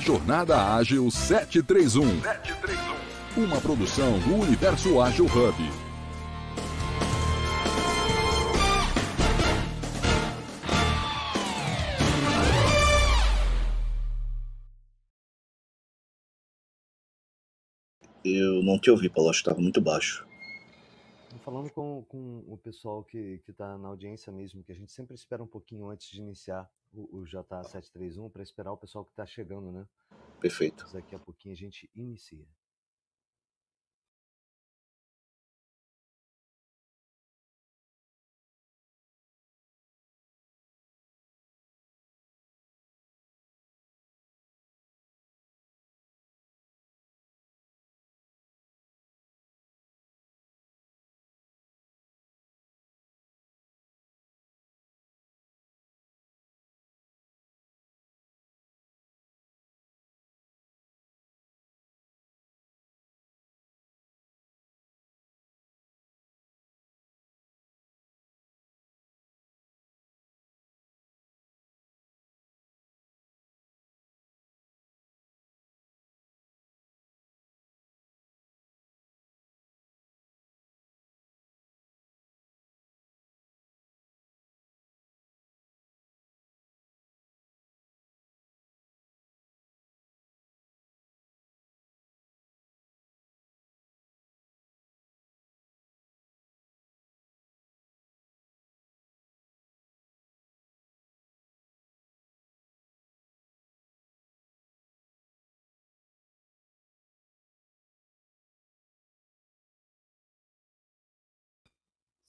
Jornada Ágil 731. 731. Uma produção do Universo Ágil Hub. Eu não te ouvi, Paulo, estava muito baixo. Falando com, com o pessoal que está na audiência mesmo, que a gente sempre espera um pouquinho antes de iniciar o, o JA731 para esperar o pessoal que está chegando, né? Perfeito. Mas daqui a pouquinho a gente inicia.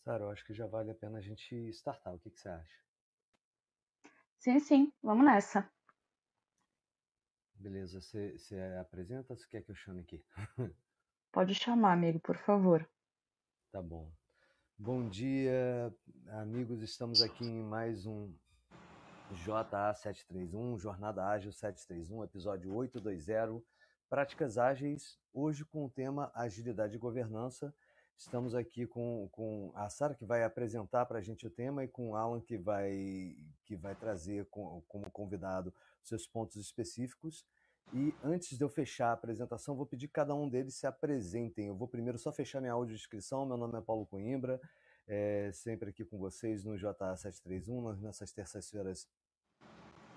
Sara, eu acho que já vale a pena a gente startar. O que, que você acha? Sim, sim, vamos nessa. Beleza, você, você apresenta ou você quer que eu chame aqui? Pode chamar, amigo, por favor. Tá bom. Bom dia, amigos. Estamos aqui em mais um JA731, Jornada Ágil 731, episódio 820, Práticas Ágeis, hoje com o tema Agilidade e Governança. Estamos aqui com, com a Sara, que vai apresentar para a gente o tema, e com o Alan, que vai, que vai trazer com, como convidado seus pontos específicos. E antes de eu fechar a apresentação, vou pedir que cada um deles se apresentem. Eu vou primeiro só fechar minha audiodescrição. Meu nome é Paulo Coimbra, é, sempre aqui com vocês no JA731, nessas terças-feiras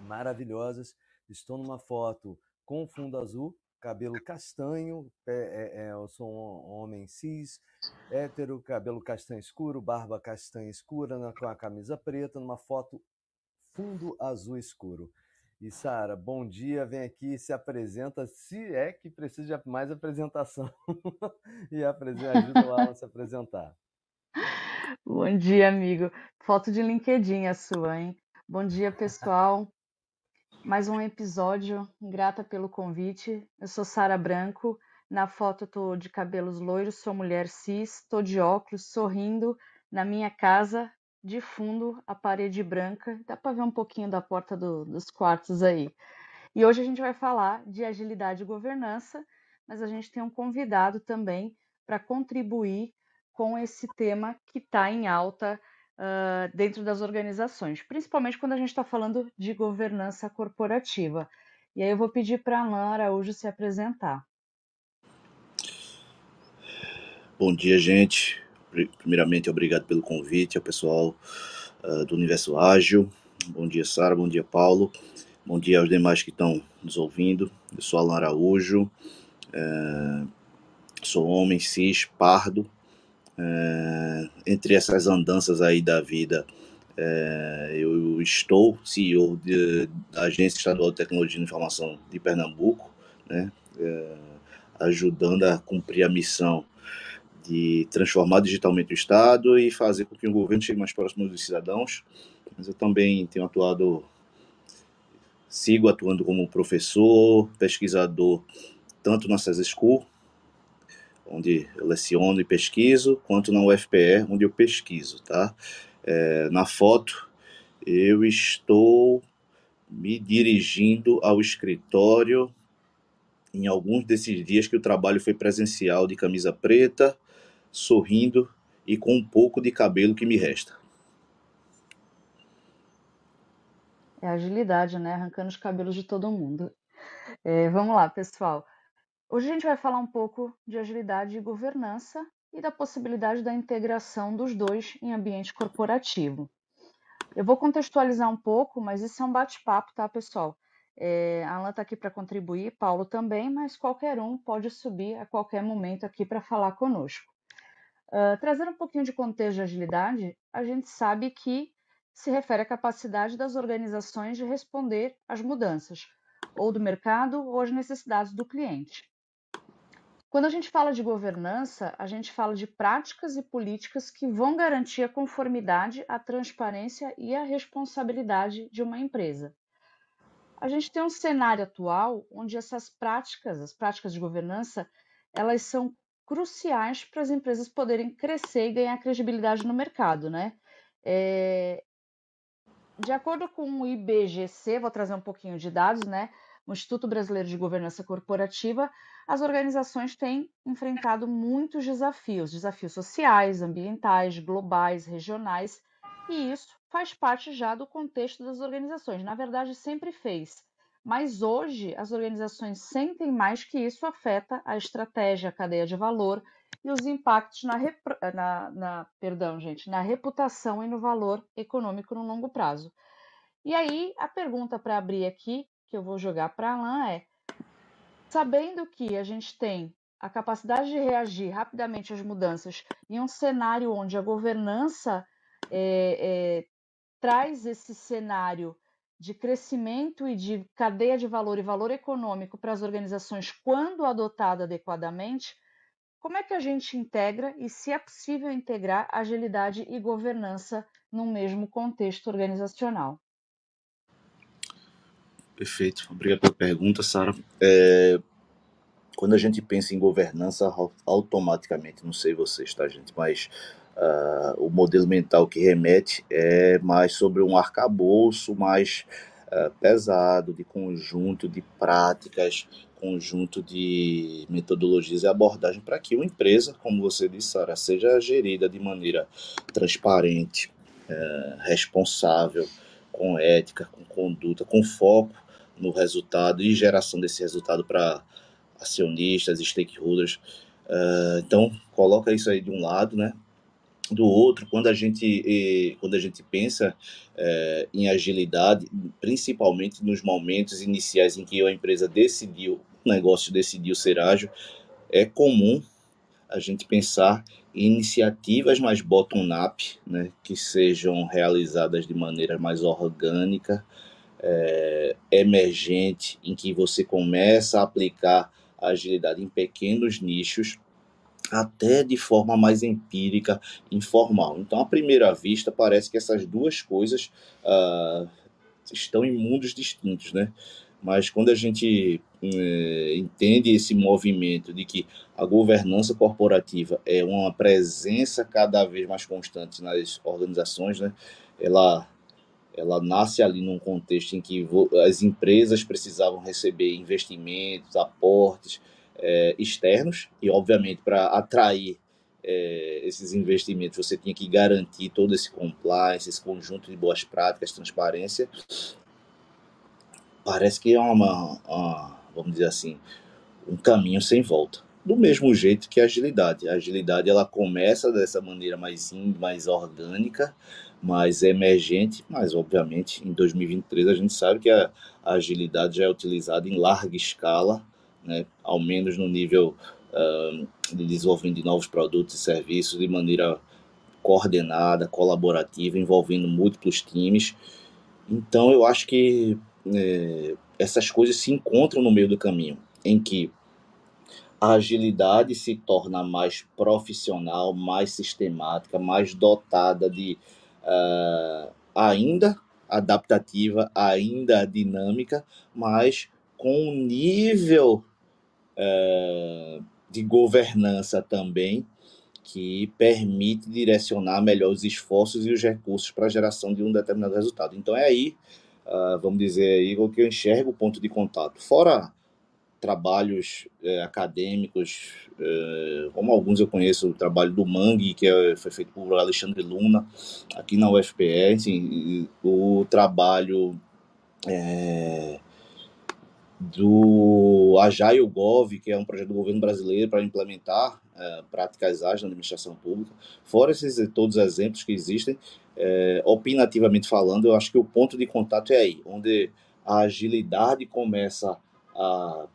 maravilhosas. Estou numa foto com fundo azul, cabelo castanho, é, é, eu sou um homem cis, hétero, cabelo castanho escuro, barba castanha escura, com a camisa preta, numa foto fundo azul escuro. E Sara, bom dia, vem aqui, se apresenta, se é que precisa de mais apresentação, e ajuda lá a se apresentar. Bom dia, amigo. Foto de LinkedIn a sua, hein? Bom dia, pessoal mais um episódio. Grata pelo convite. Eu sou Sara Branco. Na foto tô de cabelos loiros, sou mulher cis, tô de óculos, sorrindo na minha casa, de fundo a parede branca. Dá para ver um pouquinho da porta do, dos quartos aí. E hoje a gente vai falar de agilidade e governança, mas a gente tem um convidado também para contribuir com esse tema que está em alta uh, dentro das organizações, principalmente quando a gente está falando de governança corporativa. E aí eu vou pedir para a Alain Araújo se apresentar. Bom dia, gente. Primeiramente, obrigado pelo convite ao pessoal uh, do Universo Ágil. Bom dia, Sara. Bom dia, Paulo. Bom dia aos demais que estão nos ouvindo. Eu sou Alan Araújo. Uh, sou homem cis, pardo, é, entre essas andanças aí da vida, é, eu estou CEO de, da Agência Estadual de Tecnologia e Informação de Pernambuco, né, é, ajudando a cumprir a missão de transformar digitalmente o Estado e fazer com que o governo chegue mais próximo dos cidadãos. Mas eu também tenho atuado, sigo atuando como professor, pesquisador, tanto na CES School, onde eu leciono e pesquiso, quanto na UFPE, onde eu pesquiso, tá? É, na foto, eu estou me dirigindo ao escritório em alguns desses dias que o trabalho foi presencial, de camisa preta, sorrindo e com um pouco de cabelo que me resta. É agilidade, né? Arrancando os cabelos de todo mundo. É, vamos lá, pessoal. Hoje a gente vai falar um pouco de agilidade e governança e da possibilidade da integração dos dois em ambiente corporativo. Eu vou contextualizar um pouco, mas isso é um bate-papo, tá, pessoal? É, a Alan está aqui para contribuir, Paulo também, mas qualquer um pode subir a qualquer momento aqui para falar conosco. Uh, trazendo um pouquinho de contexto de agilidade, a gente sabe que se refere à capacidade das organizações de responder às mudanças, ou do mercado ou às necessidades do cliente. Quando a gente fala de governança, a gente fala de práticas e políticas que vão garantir a conformidade, a transparência e a responsabilidade de uma empresa. A gente tem um cenário atual onde essas práticas, as práticas de governança, elas são cruciais para as empresas poderem crescer e ganhar credibilidade no mercado, né? É... De acordo com o IBGC, vou trazer um pouquinho de dados, né? o Instituto Brasileiro de Governança Corporativa, as organizações têm enfrentado muitos desafios, desafios sociais, ambientais, globais, regionais, e isso faz parte já do contexto das organizações. Na verdade, sempre fez. Mas hoje as organizações sentem mais que isso afeta a estratégia, a cadeia de valor e os impactos na, na, na, perdão, gente, na reputação e no valor econômico no longo prazo. E aí, a pergunta para abrir aqui que eu vou jogar para Alan é: sabendo que a gente tem a capacidade de reagir rapidamente às mudanças em um cenário onde a governança é, é, traz esse cenário de crescimento e de cadeia de valor e valor econômico para as organizações quando adotada adequadamente, como é que a gente integra e se é possível integrar agilidade e governança num mesmo contexto organizacional? Perfeito. Obrigado pela pergunta, Sara. É, quando a gente pensa em governança, automaticamente, não sei vocês, tá, gente, mas uh, o modelo mental que remete é mais sobre um arcabouço mais uh, pesado, de conjunto de práticas, conjunto de metodologias e abordagem para que uma empresa, como você disse, Sara, seja gerida de maneira transparente, uh, responsável, com ética, com conduta, com foco no resultado e geração desse resultado para acionistas, stakeholders. Uh, então, coloca isso aí de um lado, né? Do outro, quando a gente, quando a gente pensa é, em agilidade, principalmente nos momentos iniciais em que a empresa decidiu, o negócio decidiu ser ágil, é comum a gente pensar em iniciativas mais bottom-up, né, que sejam realizadas de maneira mais orgânica, é, emergente, em que você começa a aplicar a agilidade em pequenos nichos, até de forma mais empírica, informal. Então, à primeira vista, parece que essas duas coisas uh, estão em mundos distintos, né? Mas quando a gente é, entende esse movimento de que a governança corporativa é uma presença cada vez mais constante nas organizações, né? Ela ela nasce ali num contexto em que as empresas precisavam receber investimentos, aportes é, externos, e obviamente para atrair é, esses investimentos você tinha que garantir todo esse compliance, esse conjunto de boas práticas, transparência. Parece que é uma, uma vamos dizer assim, um caminho sem volta. Do mesmo jeito que a agilidade. A agilidade ela começa dessa maneira mais, mais orgânica, mais emergente, mas obviamente em 2023 a gente sabe que a, a agilidade já é utilizada em larga escala, né, ao menos no nível uh, de desenvolvimento de novos produtos e serviços de maneira coordenada, colaborativa, envolvendo múltiplos times. Então eu acho que é, essas coisas se encontram no meio do caminho, em que a agilidade se torna mais profissional, mais sistemática, mais dotada de uh, ainda adaptativa, ainda dinâmica, mas com um nível uh, de governança também que permite direcionar melhor os esforços e os recursos para a geração de um determinado resultado. Então é aí, uh, vamos dizer aí, que eu enxergo o ponto de contato. Fora trabalhos é, acadêmicos, é, como alguns eu conheço, o trabalho do Mangue, que é, foi feito por Alexandre Luna, aqui na UFPE, assim, o trabalho é, do Agile Gov, que é um projeto do governo brasileiro para implementar é, práticas ágeis na administração pública. Fora esses todos os exemplos que existem, é, opinativamente falando, eu acho que o ponto de contato é aí, onde a agilidade começa a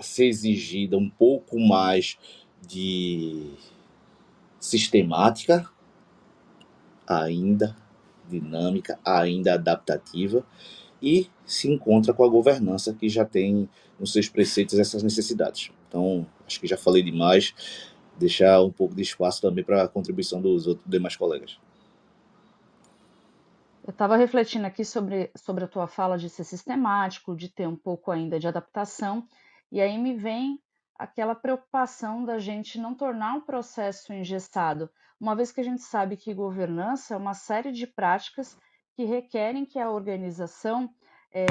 ser exigida um pouco mais de sistemática, ainda dinâmica, ainda adaptativa, e se encontra com a governança que já tem nos seus preceitos essas necessidades. Então, acho que já falei demais, deixar um pouco de espaço também para a contribuição dos outros demais colegas. Eu estava refletindo aqui sobre, sobre a tua fala de ser sistemático, de ter um pouco ainda de adaptação, e aí me vem aquela preocupação da gente não tornar um processo engessado, uma vez que a gente sabe que governança é uma série de práticas que requerem que a organização é,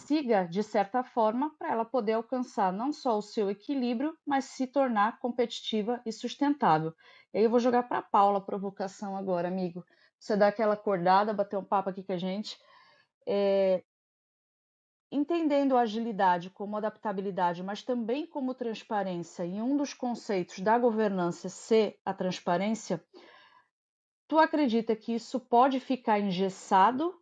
siga de certa forma para ela poder alcançar não só o seu equilíbrio, mas se tornar competitiva e sustentável. E aí eu vou jogar para a Paula a provocação agora, amigo você dá aquela acordada, bater um papo aqui com a gente. É, entendendo a agilidade como adaptabilidade, mas também como transparência, e um dos conceitos da governança ser a transparência, tu acredita que isso pode ficar engessado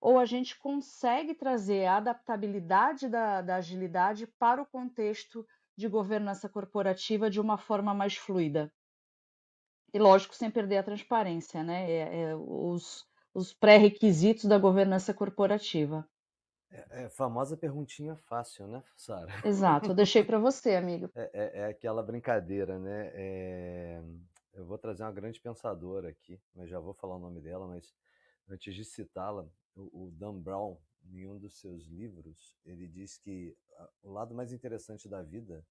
ou a gente consegue trazer a adaptabilidade da, da agilidade para o contexto de governança corporativa de uma forma mais fluida? E lógico, sem perder a transparência, né? É, é, os, os pré-requisitos da governança corporativa. É, é famosa perguntinha fácil, né, Sara? Exato, eu deixei para você, amigo. É, é, é, aquela brincadeira, né? É, eu vou trazer uma grande pensadora aqui, mas já vou falar o nome dela, mas antes de citá-la, o, o Dan Brown, em um dos seus livros, ele diz que o lado mais interessante da vida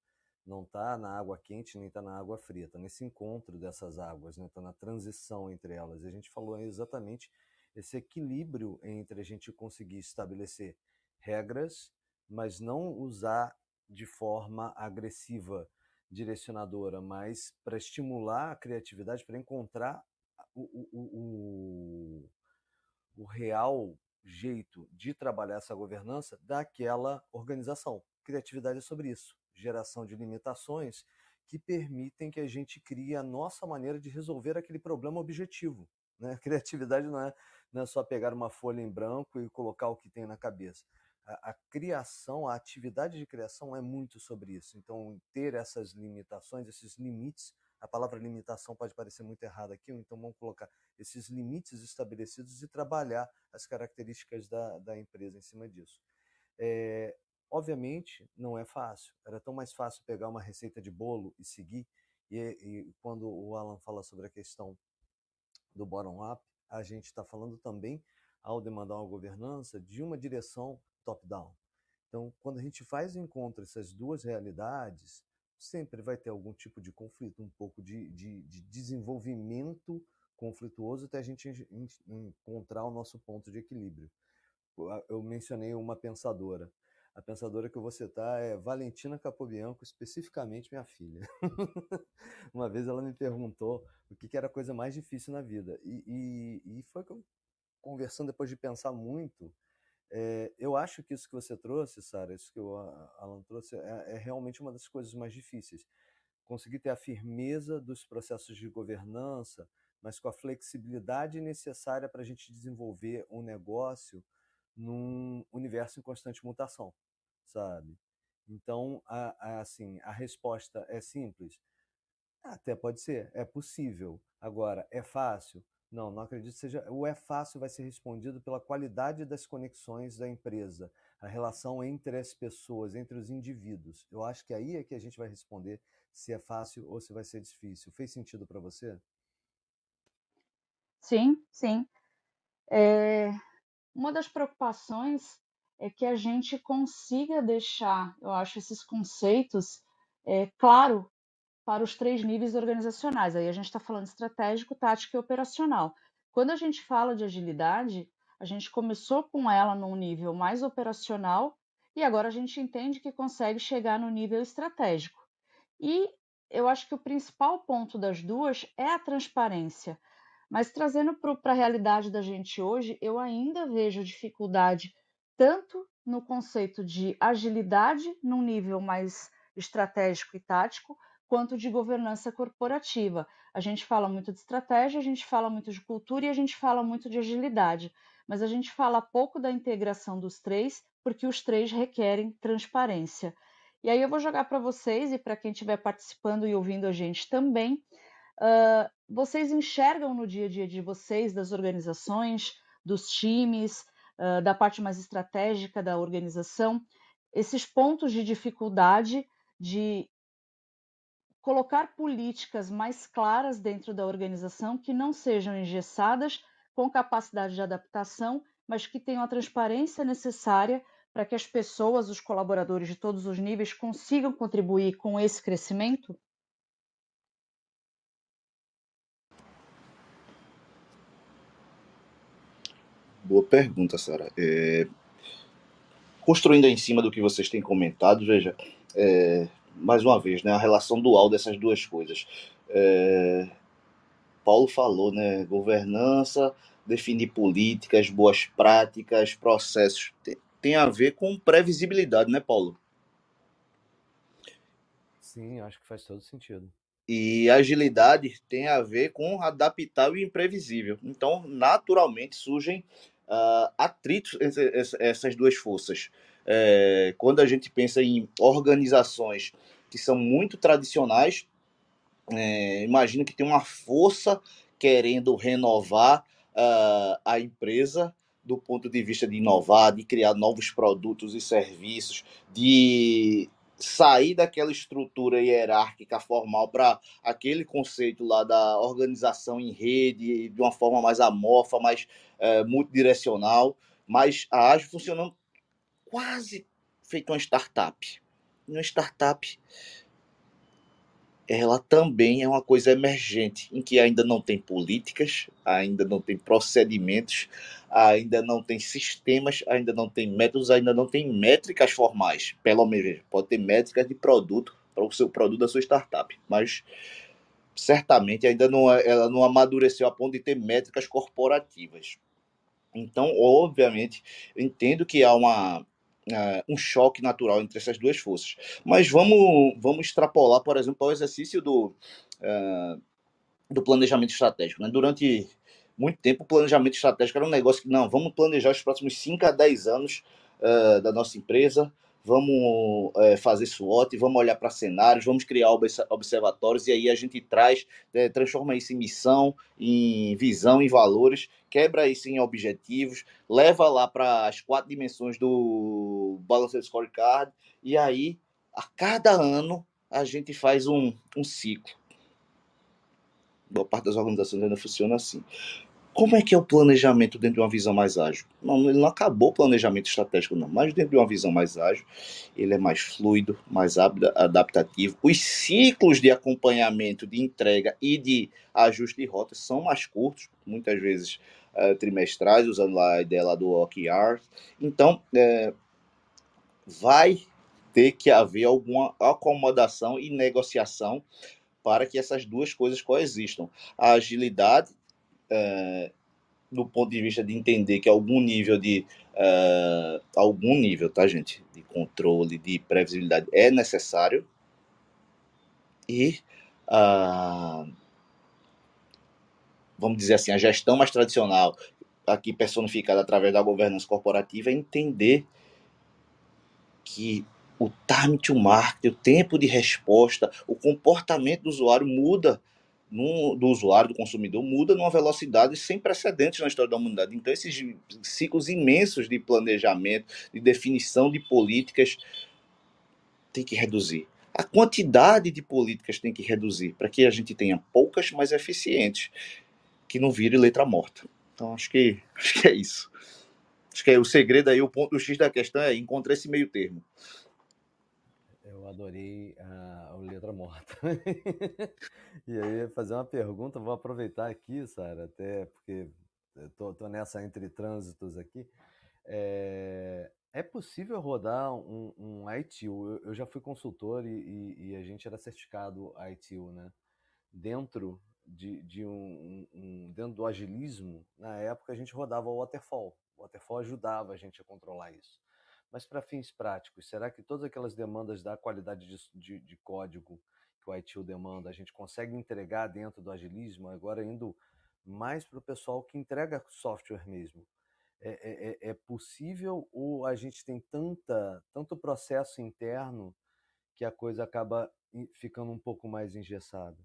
não está na água quente nem está na água fria, está nesse encontro dessas águas, está né? Tá na transição entre elas. E a gente falou exatamente esse equilíbrio entre a gente conseguir estabelecer regras, mas não usar de forma agressiva, direcionadora, mas para estimular a criatividade, para encontrar o, o, o, o real jeito de trabalhar essa governança daquela organização. Criatividade é sobre isso geração de limitações que permitem que a gente crie a nossa maneira de resolver aquele problema objetivo. Né? Criatividade não é, não é só pegar uma folha em branco e colocar o que tem na cabeça. A, a criação, a atividade de criação é muito sobre isso. Então, ter essas limitações, esses limites, a palavra limitação pode parecer muito errada aqui, então vamos colocar esses limites estabelecidos e trabalhar as características da, da empresa em cima disso. É, Obviamente, não é fácil. Era tão mais fácil pegar uma receita de bolo e seguir. E, e quando o Alan fala sobre a questão do bottom-up, a gente está falando também, ao demandar uma governança, de uma direção top-down. Então, quando a gente faz o encontro essas duas realidades, sempre vai ter algum tipo de conflito, um pouco de, de, de desenvolvimento conflituoso até a gente encontrar o nosso ponto de equilíbrio. Eu mencionei uma pensadora. A pensadora que eu vou citar é Valentina Capobianco, especificamente minha filha. Uma vez ela me perguntou o que, era a coisa mais difícil na vida. E, e, e foi que eu, conversando depois de pensar muito, é, eu acho que isso que você trouxe, Sara, isso que o Alan trouxe, é, é realmente uma das coisas mais difíceis. Conseguir ter a firmeza dos processos de governança, mas com a flexibilidade necessária para a gente desenvolver um negócio num universo em constante mutação sabe? Então, a, a, assim, a resposta é simples? Até pode ser, é possível. Agora, é fácil? Não, não acredito que seja. O é fácil vai ser respondido pela qualidade das conexões da empresa, a relação entre as pessoas, entre os indivíduos. Eu acho que aí é que a gente vai responder se é fácil ou se vai ser difícil. Fez sentido para você? Sim, sim. É... Uma das preocupações é que a gente consiga deixar, eu acho, esses conceitos é, claro para os três níveis organizacionais. Aí a gente está falando estratégico, tático e operacional. Quando a gente fala de agilidade, a gente começou com ela num nível mais operacional e agora a gente entende que consegue chegar no nível estratégico. E eu acho que o principal ponto das duas é a transparência. Mas trazendo para a realidade da gente hoje, eu ainda vejo dificuldade tanto no conceito de agilidade num nível mais estratégico e tático, quanto de governança corporativa. A gente fala muito de estratégia, a gente fala muito de cultura e a gente fala muito de agilidade, mas a gente fala pouco da integração dos três, porque os três requerem transparência. E aí eu vou jogar para vocês e para quem estiver participando e ouvindo a gente também. Uh, vocês enxergam no dia a dia de vocês, das organizações, dos times, da parte mais estratégica da organização, esses pontos de dificuldade de colocar políticas mais claras dentro da organização que não sejam engessadas, com capacidade de adaptação, mas que tenham a transparência necessária para que as pessoas, os colaboradores de todos os níveis consigam contribuir com esse crescimento? Boa pergunta, Sara. É... Construindo em cima do que vocês têm comentado, veja, é, mais uma vez, né, a relação dual dessas duas coisas. É, Paulo falou, né, governança, definir políticas, boas práticas, processos, tem, tem a ver com previsibilidade, né, Paulo? Sim, acho que faz todo sentido. E agilidade tem a ver com adaptar o imprevisível. Então, naturalmente, surgem uh, atritos entre essas duas forças. É, quando a gente pensa em organizações que são muito tradicionais, é, imagina que tem uma força querendo renovar uh, a empresa do ponto de vista de inovar, de criar novos produtos e serviços, de sair daquela estrutura hierárquica formal para aquele conceito lá da organização em rede, de uma forma mais amorfa, mais é, multidirecional, mas a Ágil funcionando quase feito uma startup. Uma startup, ela também é uma coisa emergente, em que ainda não tem políticas, ainda não tem procedimentos, ainda não tem sistemas, ainda não tem métodos, ainda não tem métricas formais. Pelo menos pode ter métricas de produto para o seu produto da sua startup, mas certamente ainda não é, ela não amadureceu a ponto de ter métricas corporativas. Então, obviamente, entendo que há uma Uh, um choque natural entre essas duas forças. Mas vamos, vamos extrapolar, por exemplo, ao exercício do, uh, do planejamento estratégico. Né? Durante muito tempo, o planejamento estratégico era um negócio que, não, vamos planejar os próximos 5 a 10 anos uh, da nossa empresa, vamos é, fazer SWOT, vamos olhar para cenários, vamos criar observatórios e aí a gente traz, é, transforma isso em missão, em visão, em valores, quebra isso em objetivos, leva lá para as quatro dimensões do Balanced Scorecard e aí a cada ano a gente faz um, um ciclo. Boa parte das organizações ainda funciona assim. Como é que é o planejamento dentro de uma visão mais ágil? Não, ele não acabou o planejamento estratégico, não, mas dentro de uma visão mais ágil, ele é mais fluido, mais adaptativo. Os ciclos de acompanhamento, de entrega e de ajuste de rotas são mais curtos, muitas vezes uh, trimestrais, usando lá a ideia lá do OKR. Então, é, vai ter que haver alguma acomodação e negociação para que essas duas coisas coexistam. A agilidade é, do ponto de vista de entender que algum nível de é, algum nível, tá gente, de controle, de previsibilidade é necessário. E ah, vamos dizer assim a gestão mais tradicional aqui personificada através da governança corporativa é entender que o time to market, o tempo de resposta, o comportamento do usuário muda no, do usuário, do consumidor, muda numa velocidade sem precedentes na história da humanidade. Então, esses ciclos imensos de planejamento, de definição de políticas, tem que reduzir. A quantidade de políticas tem que reduzir para que a gente tenha poucas, mas eficientes, que não vire letra morta. Então, acho que, acho que é isso. Acho que é o segredo aí, o ponto o X da questão é encontrar esse meio termo. Eu adorei a, letra morta. e aí, fazer uma pergunta, vou aproveitar aqui, Sara, até porque tô nessa entre trânsitos aqui. É, é possível rodar um, um ITU? Eu, eu já fui consultor e, e, e, a gente era certificado ITU, né? Dentro de, de um, um, dentro do agilismo, na época a gente rodava o waterfall. O waterfall ajudava a gente a controlar isso. Mas para fins práticos, será que todas aquelas demandas da qualidade de, de, de código que o ITIL demanda, a gente consegue entregar dentro do agilismo, agora indo mais para o pessoal que entrega software mesmo? É, é, é, é possível ou a gente tem tanta, tanto processo interno que a coisa acaba ficando um pouco mais engessada?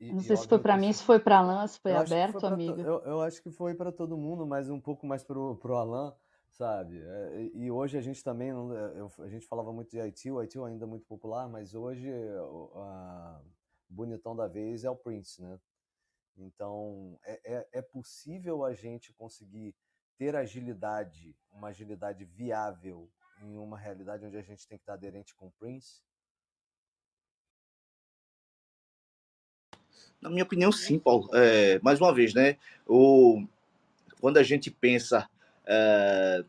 E, não sei se foi para mim, se foi para Alan, se foi aberto, foi amigo. Eu, eu, acho que foi para todo mundo, mas um pouco mais para o Alan, sabe? É, e hoje a gente também, eu, a gente falava muito de IT, o IT ainda é muito popular, mas hoje o bonitão da vez é o Prince, né? Então, é, é, é possível a gente conseguir ter agilidade, uma agilidade viável em uma realidade onde a gente tem que estar aderente com o Prince? Na minha opinião, sim, Paulo. É, mais uma vez, né? O, quando a gente pensa é,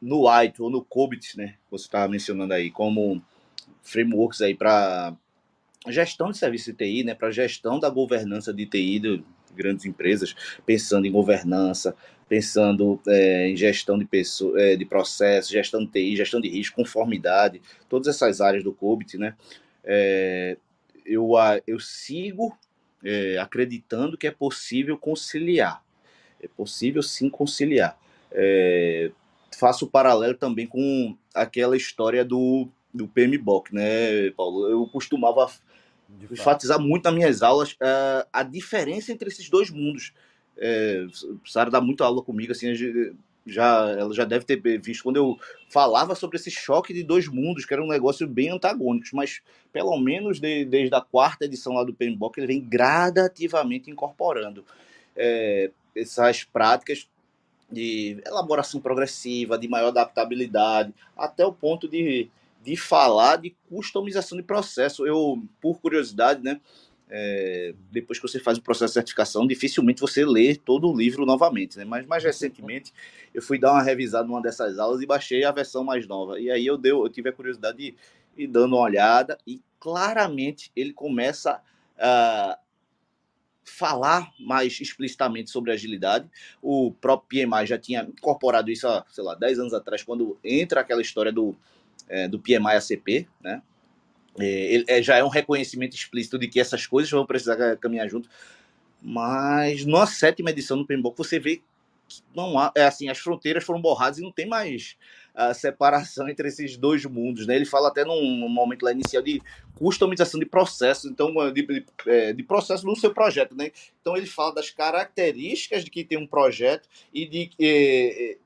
no White ou no Cobit, né? Você estava mencionando aí, como frameworks aí para gestão de serviço de TI, né? Para gestão da governança de TI de grandes empresas, pensando em governança, pensando é, em gestão de, pessoa, é, de processos, gestão de TI, gestão de risco, conformidade, todas essas áreas do COBIT, né? É, eu, eu sigo é, acreditando que é possível conciliar. É possível sim conciliar. É, faço o paralelo também com aquela história do, do PMBOK, né, Paulo? Eu costumava enfatizar muito nas minhas aulas uh, a diferença entre esses dois mundos. É, Sara dá muita aula comigo, assim, já, ela já deve ter visto quando eu falava sobre esse choque de dois mundos, que era um negócio bem antagônico, mas pelo menos de, desde a quarta edição lá do PMBOK, ele vem gradativamente incorporando é, essas práticas de elaboração progressiva, de maior adaptabilidade, até o ponto de, de falar de customização de processo. Eu, por curiosidade, né, é, depois que você faz o processo de certificação, dificilmente você lê todo o livro novamente, né? Mas mais recentemente eu fui dar uma revisada numa dessas aulas e baixei a versão mais nova. E aí eu, deu, eu tive a curiosidade de ir dando uma olhada e claramente ele começa a falar mais explicitamente sobre agilidade. O próprio PMI já tinha incorporado isso há, sei lá, 10 anos atrás, quando entra aquela história do, é, do PMI ACP, né? É, é, já é um reconhecimento explícito de que essas coisas vão precisar caminhar junto. Mas na sétima edição do PMBOK você vê que não há, é assim, as fronteiras foram borradas e não tem mais a separação entre esses dois mundos, né? Ele fala até num momento lá inicial de customização de processos, então de, de, é, de processo no seu projeto, né? Então ele fala das características de que tem um projeto e de é,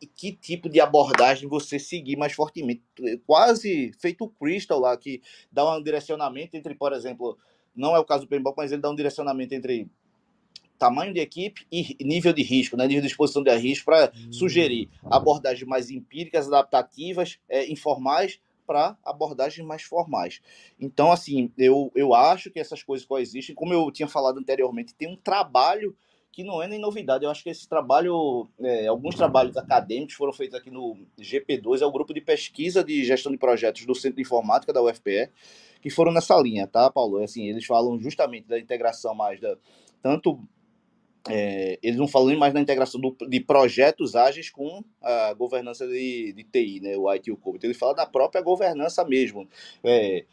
e que tipo de abordagem você seguir mais fortemente. Quase feito o Crystal lá, que dá um direcionamento entre, por exemplo, não é o caso do Pembok, mas ele dá um direcionamento entre tamanho de equipe e nível de risco, né, nível de exposição de risco, para hum. sugerir abordagens mais empíricas, adaptativas, é, informais, para abordagens mais formais. Então, assim, eu, eu acho que essas coisas coexistem. Como eu tinha falado anteriormente, tem um trabalho que não é nem novidade. Eu acho que esse trabalho, é, alguns trabalhos acadêmicos foram feitos aqui no GP2, é o grupo de pesquisa de gestão de projetos do Centro de Informática da UFPE, que foram nessa linha, tá, Paulo? É assim, eles falam justamente da integração mais da tanto é, eles não falam mais da integração do, de projetos ágeis com a governança de, de TI, né, o IT e o COVID. Eles falam da própria governança mesmo. É,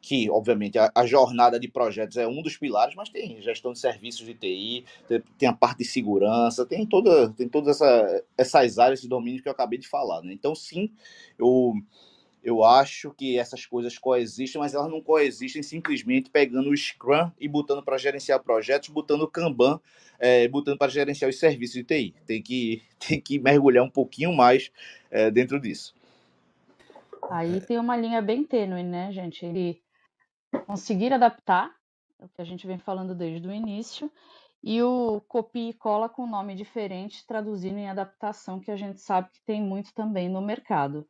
que, obviamente, a, a, jornada de projetos é um dos pilares, mas tem gestão de serviços de TI, tem, tem a parte de segurança, tem, toda, tem todas essa, essas áreas de domínio que eu acabei de falar. Né? Então, sim, eu, eu acho que essas coisas coexistem, mas elas não coexistem simplesmente pegando o Scrum e botando para gerenciar projetos, botando o Kanban, é, botando para gerenciar os serviços de TI. Tem que, tem que mergulhar um pouquinho mais é, dentro disso. Aí tem uma linha bem tênue, né, gente? Ele conseguir adaptar, é o que a gente vem falando desde o início, e o copia e cola com nome diferente, traduzindo em adaptação, que a gente sabe que tem muito também no mercado.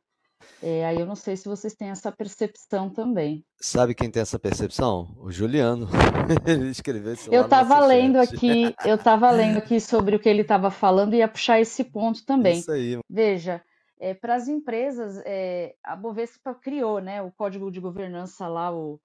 É, aí eu não sei se vocês têm essa percepção também. Sabe quem tem essa percepção? O Juliano. ele escreveu isso Eu estava lendo aqui, eu estava lendo aqui sobre o que ele estava falando e ia puxar esse ponto também. Isso aí. Veja, é, para as empresas, é, a Bovespa criou né, o código de governança lá, o,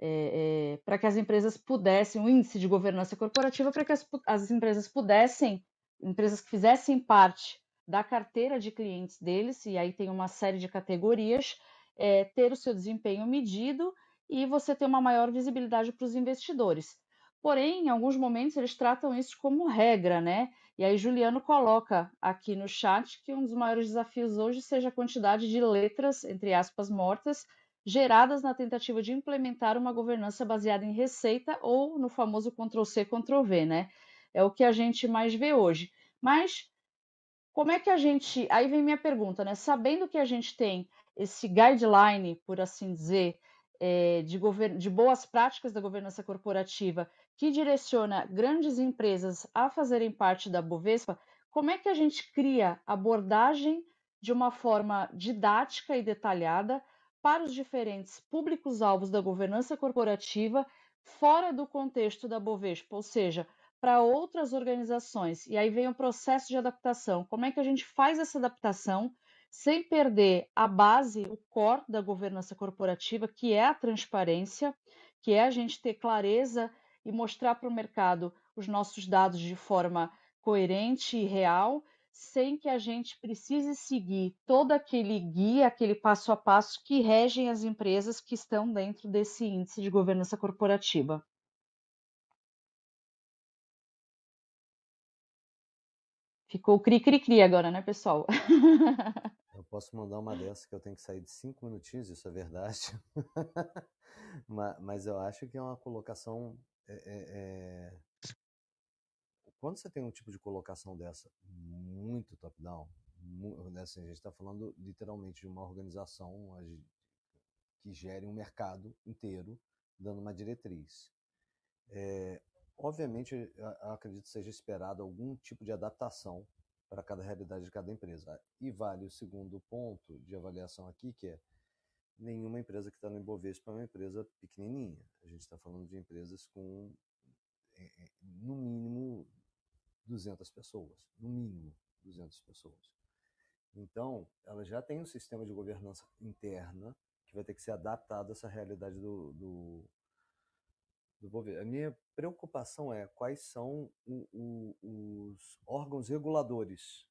é, para que as empresas pudessem, o índice de governança corporativa, para que as, as empresas pudessem, empresas que fizessem parte da carteira de clientes deles, e aí tem uma série de categorias, é, ter o seu desempenho medido e você ter uma maior visibilidade para os investidores. Porém, em alguns momentos eles tratam isso como regra, né? E aí Juliano coloca aqui no chat que um dos maiores desafios hoje seja a quantidade de letras, entre aspas, mortas, geradas na tentativa de implementar uma governança baseada em receita ou no famoso Ctrl-C, Ctrl-V, né? É o que a gente mais vê hoje. Mas como é que a gente. Aí vem minha pergunta, né? Sabendo que a gente tem esse guideline, por assim dizer, é, de, govern... de boas práticas da governança corporativa que direciona grandes empresas a fazerem parte da Bovespa, como é que a gente cria abordagem de uma forma didática e detalhada para os diferentes públicos-alvos da governança corporativa fora do contexto da Bovespa, ou seja, para outras organizações. E aí vem o processo de adaptação. Como é que a gente faz essa adaptação sem perder a base, o core da governança corporativa, que é a transparência, que é a gente ter clareza e mostrar para o mercado os nossos dados de forma coerente e real, sem que a gente precise seguir todo aquele guia, aquele passo a passo que regem as empresas que estão dentro desse índice de governança corporativa. Ficou cri-cri-cri agora, né, pessoal? Eu posso mandar uma dessa que eu tenho que sair de cinco minutinhos, isso é verdade. mas, eu acho que é uma colocação. É, é, é... Quando você tem um tipo de colocação dessa muito top-down, né, assim, a gente está falando literalmente de uma organização que gere um mercado inteiro, dando uma diretriz. É, Obviamente, acredito seja esperado algum tipo de adaptação para cada realidade de cada empresa. E vale o segundo ponto de avaliação aqui, que é nenhuma empresa que está no Ibovespa é uma empresa pequenininha. A gente está falando de empresas com, é, é, no mínimo, 200 pessoas. No mínimo, 200 pessoas. Então, ela já tem um sistema de governança interna que vai ter que ser adaptado a essa realidade do, do, do A minha preocupação é quais são o, o, os órgãos reguladores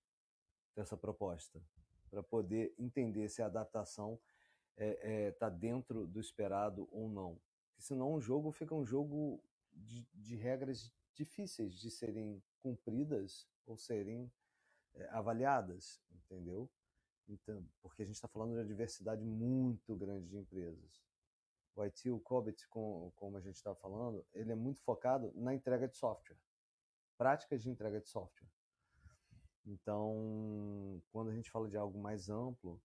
dessa proposta, para poder entender se a adaptação está é, é, tá dentro do esperado ou não. Porque senão o jogo fica um jogo de, de regras difíceis de serem cumpridas ou serem é, avaliadas, entendeu? Então, porque a gente está falando de uma diversidade muito grande de empresas o IT, o COBIT, com, como a gente estava falando, ele é muito focado na entrega de software, práticas de entrega de software. Então, quando a gente fala de algo mais amplo,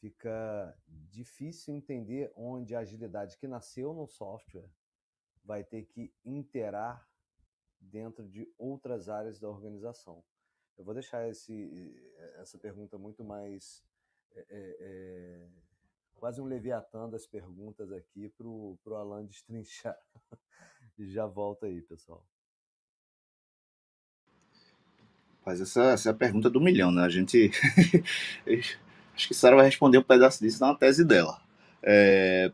fica difícil entender onde a agilidade que nasceu no software vai ter que interar dentro de outras áreas da organização. Eu vou deixar esse, essa pergunta muito mais é, é, quase um leviatã das perguntas aqui para o Alan destrinchar. e já volta aí, pessoal. Mas essa, essa é a pergunta do milhão, né? A gente. Acho que Sara vai responder um pedaço disso na tese dela. É...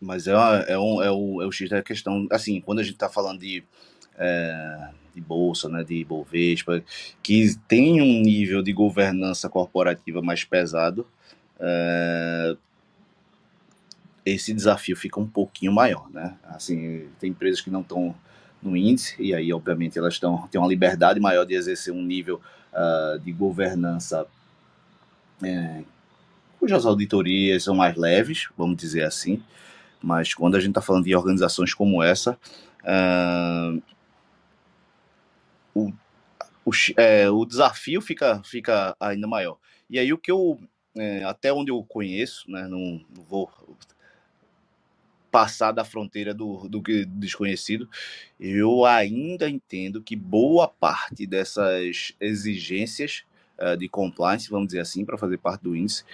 Mas é, é, um, é, o, é o X da questão. Assim, quando a gente está falando de, é, de bolsa, né, de Bovespa, que tem um nível de governança corporativa mais pesado, é, esse desafio fica um pouquinho maior, né? Assim, tem empresas que não estão no índice e aí, obviamente, elas estão têm uma liberdade maior de exercer um nível uh, de governança é, cujas auditorias são mais leves, vamos dizer assim. Mas quando a gente está falando de organizações como essa, uh, o, o, é, o desafio fica, fica ainda maior. E aí o que eu é, até onde eu conheço, né, não, não, vou passar da fronteira do, do desconhecido, eu ainda entendo que boa parte dessas exigências uh, de compliance, vamos dizer assim, para fazer parte do índice,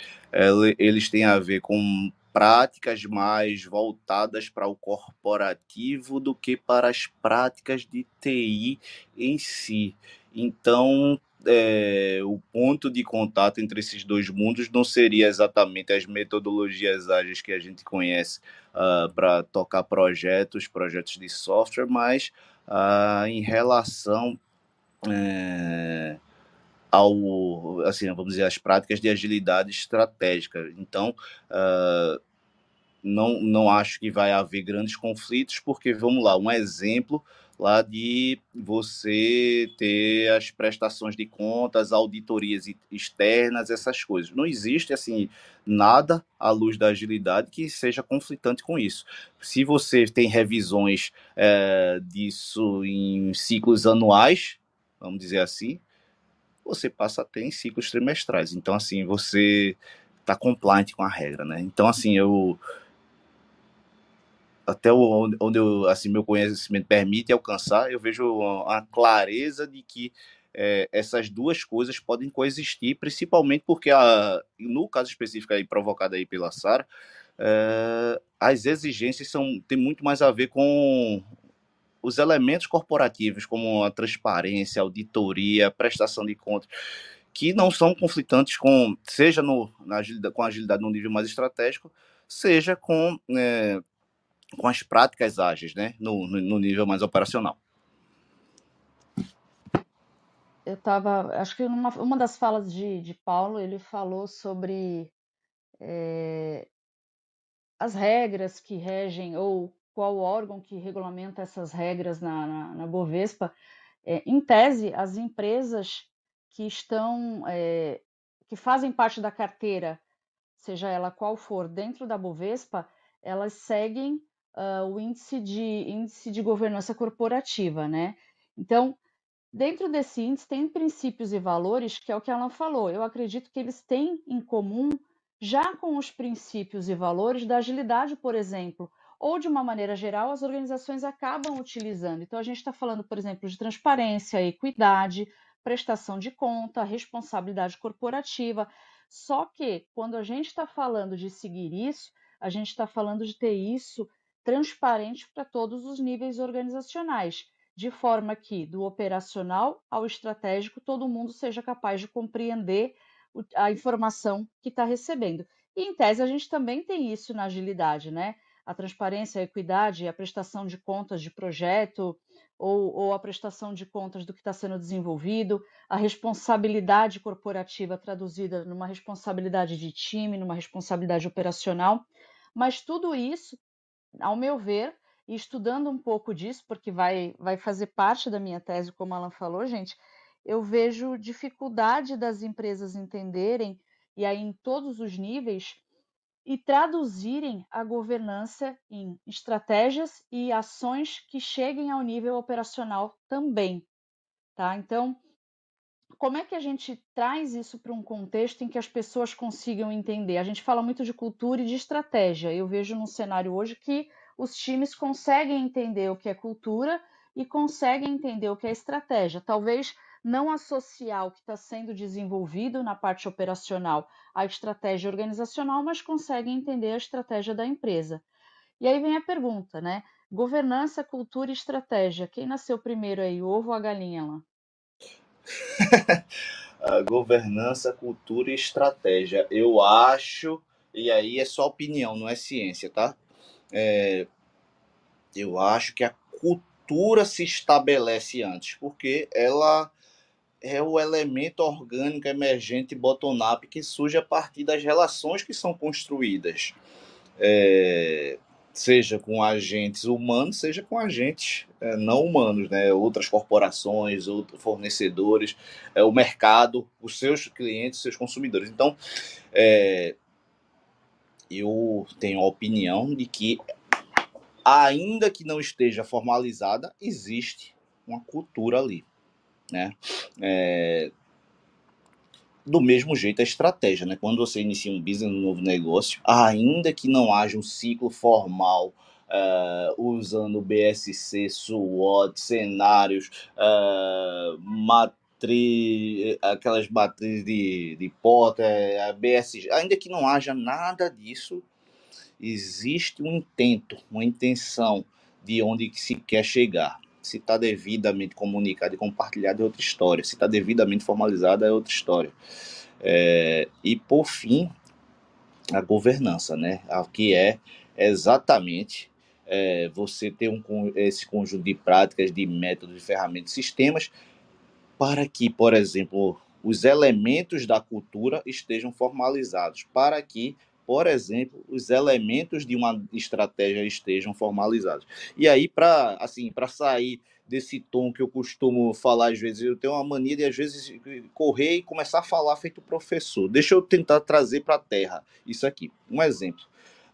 eles têm a ver com práticas mais voltadas para o corporativo do que para as práticas de TI em si. Então, é, o ponto de contato entre esses dois mundos não seria exatamente as metodologias ágeis que a gente conhece uh, para tocar projetos, projetos de software, mas uh, em relação é, ao, assim, vamos dizer, as práticas de agilidade estratégica. Então, uh, não, não acho que vai haver grandes conflitos, porque, vamos lá, um exemplo lá de você ter as prestações de contas, auditorias externas, essas coisas. Não existe assim nada à luz da agilidade que seja conflitante com isso. Se você tem revisões é, disso em ciclos anuais, vamos dizer assim, você passa a ter em ciclos trimestrais. Então, assim, você está compliant com a regra, né? Então, assim, eu até onde eu, assim, meu conhecimento permite alcançar, eu vejo a clareza de que é, essas duas coisas podem coexistir, principalmente porque, a, no caso específico aí provocado aí pela Sara, é, as exigências são, tem muito mais a ver com os elementos corporativos, como a transparência, auditoria, prestação de contas, que não são conflitantes com, seja no, na agilidade, com agilidade no nível mais estratégico, seja com é, com as práticas ágeis, né, no, no nível mais operacional. Eu estava, acho que numa uma das falas de, de Paulo, ele falou sobre é, as regras que regem, ou qual órgão que regulamenta essas regras na, na, na Bovespa. É, em tese, as empresas que estão, é, que fazem parte da carteira, seja ela qual for, dentro da Bovespa, elas seguem uh, o índice de, índice de governança corporativa, né? Então, dentro desse índice tem princípios e valores, que é o que ela falou. Eu acredito que eles têm em comum já com os princípios e valores da agilidade, por exemplo, ou de uma maneira geral, as organizações acabam utilizando. Então, a gente está falando, por exemplo, de transparência, equidade, prestação de conta, responsabilidade corporativa. Só que, quando a gente está falando de seguir isso, a gente está falando de ter isso transparente para todos os níveis organizacionais, de forma que, do operacional ao estratégico, todo mundo seja capaz de compreender a informação que está recebendo. E, em tese, a gente também tem isso na agilidade, né? A transparência, a equidade, a prestação de contas de projeto ou, ou a prestação de contas do que está sendo desenvolvido, a responsabilidade corporativa traduzida numa responsabilidade de time, numa responsabilidade operacional. Mas tudo isso ao meu ver, e estudando um pouco disso, porque vai, vai fazer parte da minha tese, como Alan falou, gente, eu vejo dificuldade das empresas entenderem, e aí em todos os níveis, e traduzirem a governança em estratégias e ações que cheguem ao nível operacional também. Tá? Então, como é que a gente traz isso para um contexto em que as pessoas consigam entender? A gente fala muito de cultura e de estratégia. Eu vejo num cenário hoje que os times conseguem entender o que é cultura e conseguem entender o que é estratégia. Talvez não associar o que está sendo desenvolvido na parte operacional à estratégia organizacional, mas conseguem entender a estratégia da empresa. E aí vem a pergunta, né? Governança, cultura e estratégia. Quem nasceu primeiro aí, o ovo ou a galinha lá? a governança, cultura e estratégia. Eu acho, e aí é só opinião, não é ciência, tá? É, eu acho que a cultura se estabelece antes, porque ela é o elemento orgânico emergente bottom-up que surge a partir das relações que são construídas. É, seja com agentes humanos, seja com agentes é, não humanos, né? outras corporações, outros fornecedores, é, o mercado, os seus clientes, seus consumidores. Então, é, eu tenho a opinião de que, ainda que não esteja formalizada, existe uma cultura ali. Né? É, do mesmo jeito a estratégia, né? Quando você inicia um business, um novo negócio, ainda que não haja um ciclo formal uh, usando BSC, SWOT, cenários, uh, aquelas matrizes de, de Potter, a BSG, ainda que não haja nada disso, existe um intento, uma intenção de onde se quer chegar. Se está devidamente comunicado e compartilhado é outra história. Se está devidamente formalizado é outra história. É, e por fim, a governança, né? Que é exatamente é, você ter um, esse conjunto de práticas, de métodos, de ferramentas, sistemas, para que, por exemplo, os elementos da cultura estejam formalizados, para que, por exemplo, os elementos de uma estratégia estejam formalizados. E aí, para assim, sair desse tom que eu costumo falar às vezes, eu tenho uma mania de às vezes correr e começar a falar feito professor. Deixa eu tentar trazer para a terra isso aqui. Um exemplo.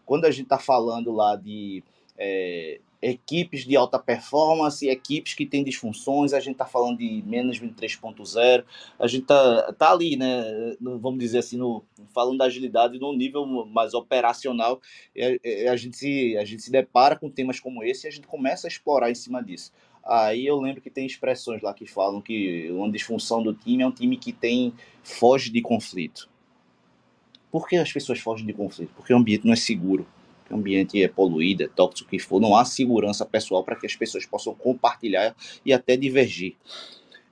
Quando a gente está falando lá de é, equipes de alta performance, equipes que têm disfunções, a gente está falando de Management 3.0, a gente está tá ali, né, vamos dizer assim, no, falando da agilidade no nível mais operacional, a, a, gente se, a gente se depara com temas como esse e a gente começa a explorar em cima disso. Aí eu lembro que tem expressões lá que falam que uma disfunção do time é um time que tem foge de conflito. Por que as pessoas fogem de conflito? Porque o ambiente não é seguro ambiente é poluído, é tóxico, que for, não há segurança pessoal para que as pessoas possam compartilhar e até divergir.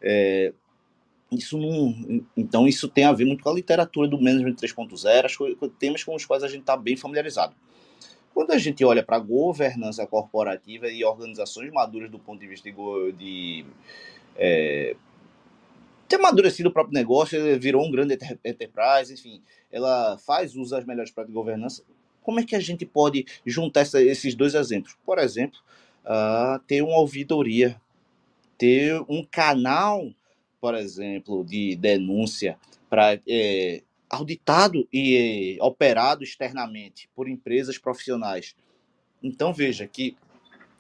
É, isso não, então isso tem a ver muito com a literatura do Management 3.0, temas com os quais a gente está bem familiarizado. Quando a gente olha para a governança corporativa e organizações maduras do ponto de vista de, de é, ter amadurecido o próprio negócio, virou um grande enterprise, enfim, ela faz uso das melhores práticas de governança, como é que a gente pode juntar essa, esses dois exemplos? Por exemplo, uh, ter uma ouvidoria, ter um canal, por exemplo, de denúncia para é, auditado e é, operado externamente por empresas profissionais. Então veja que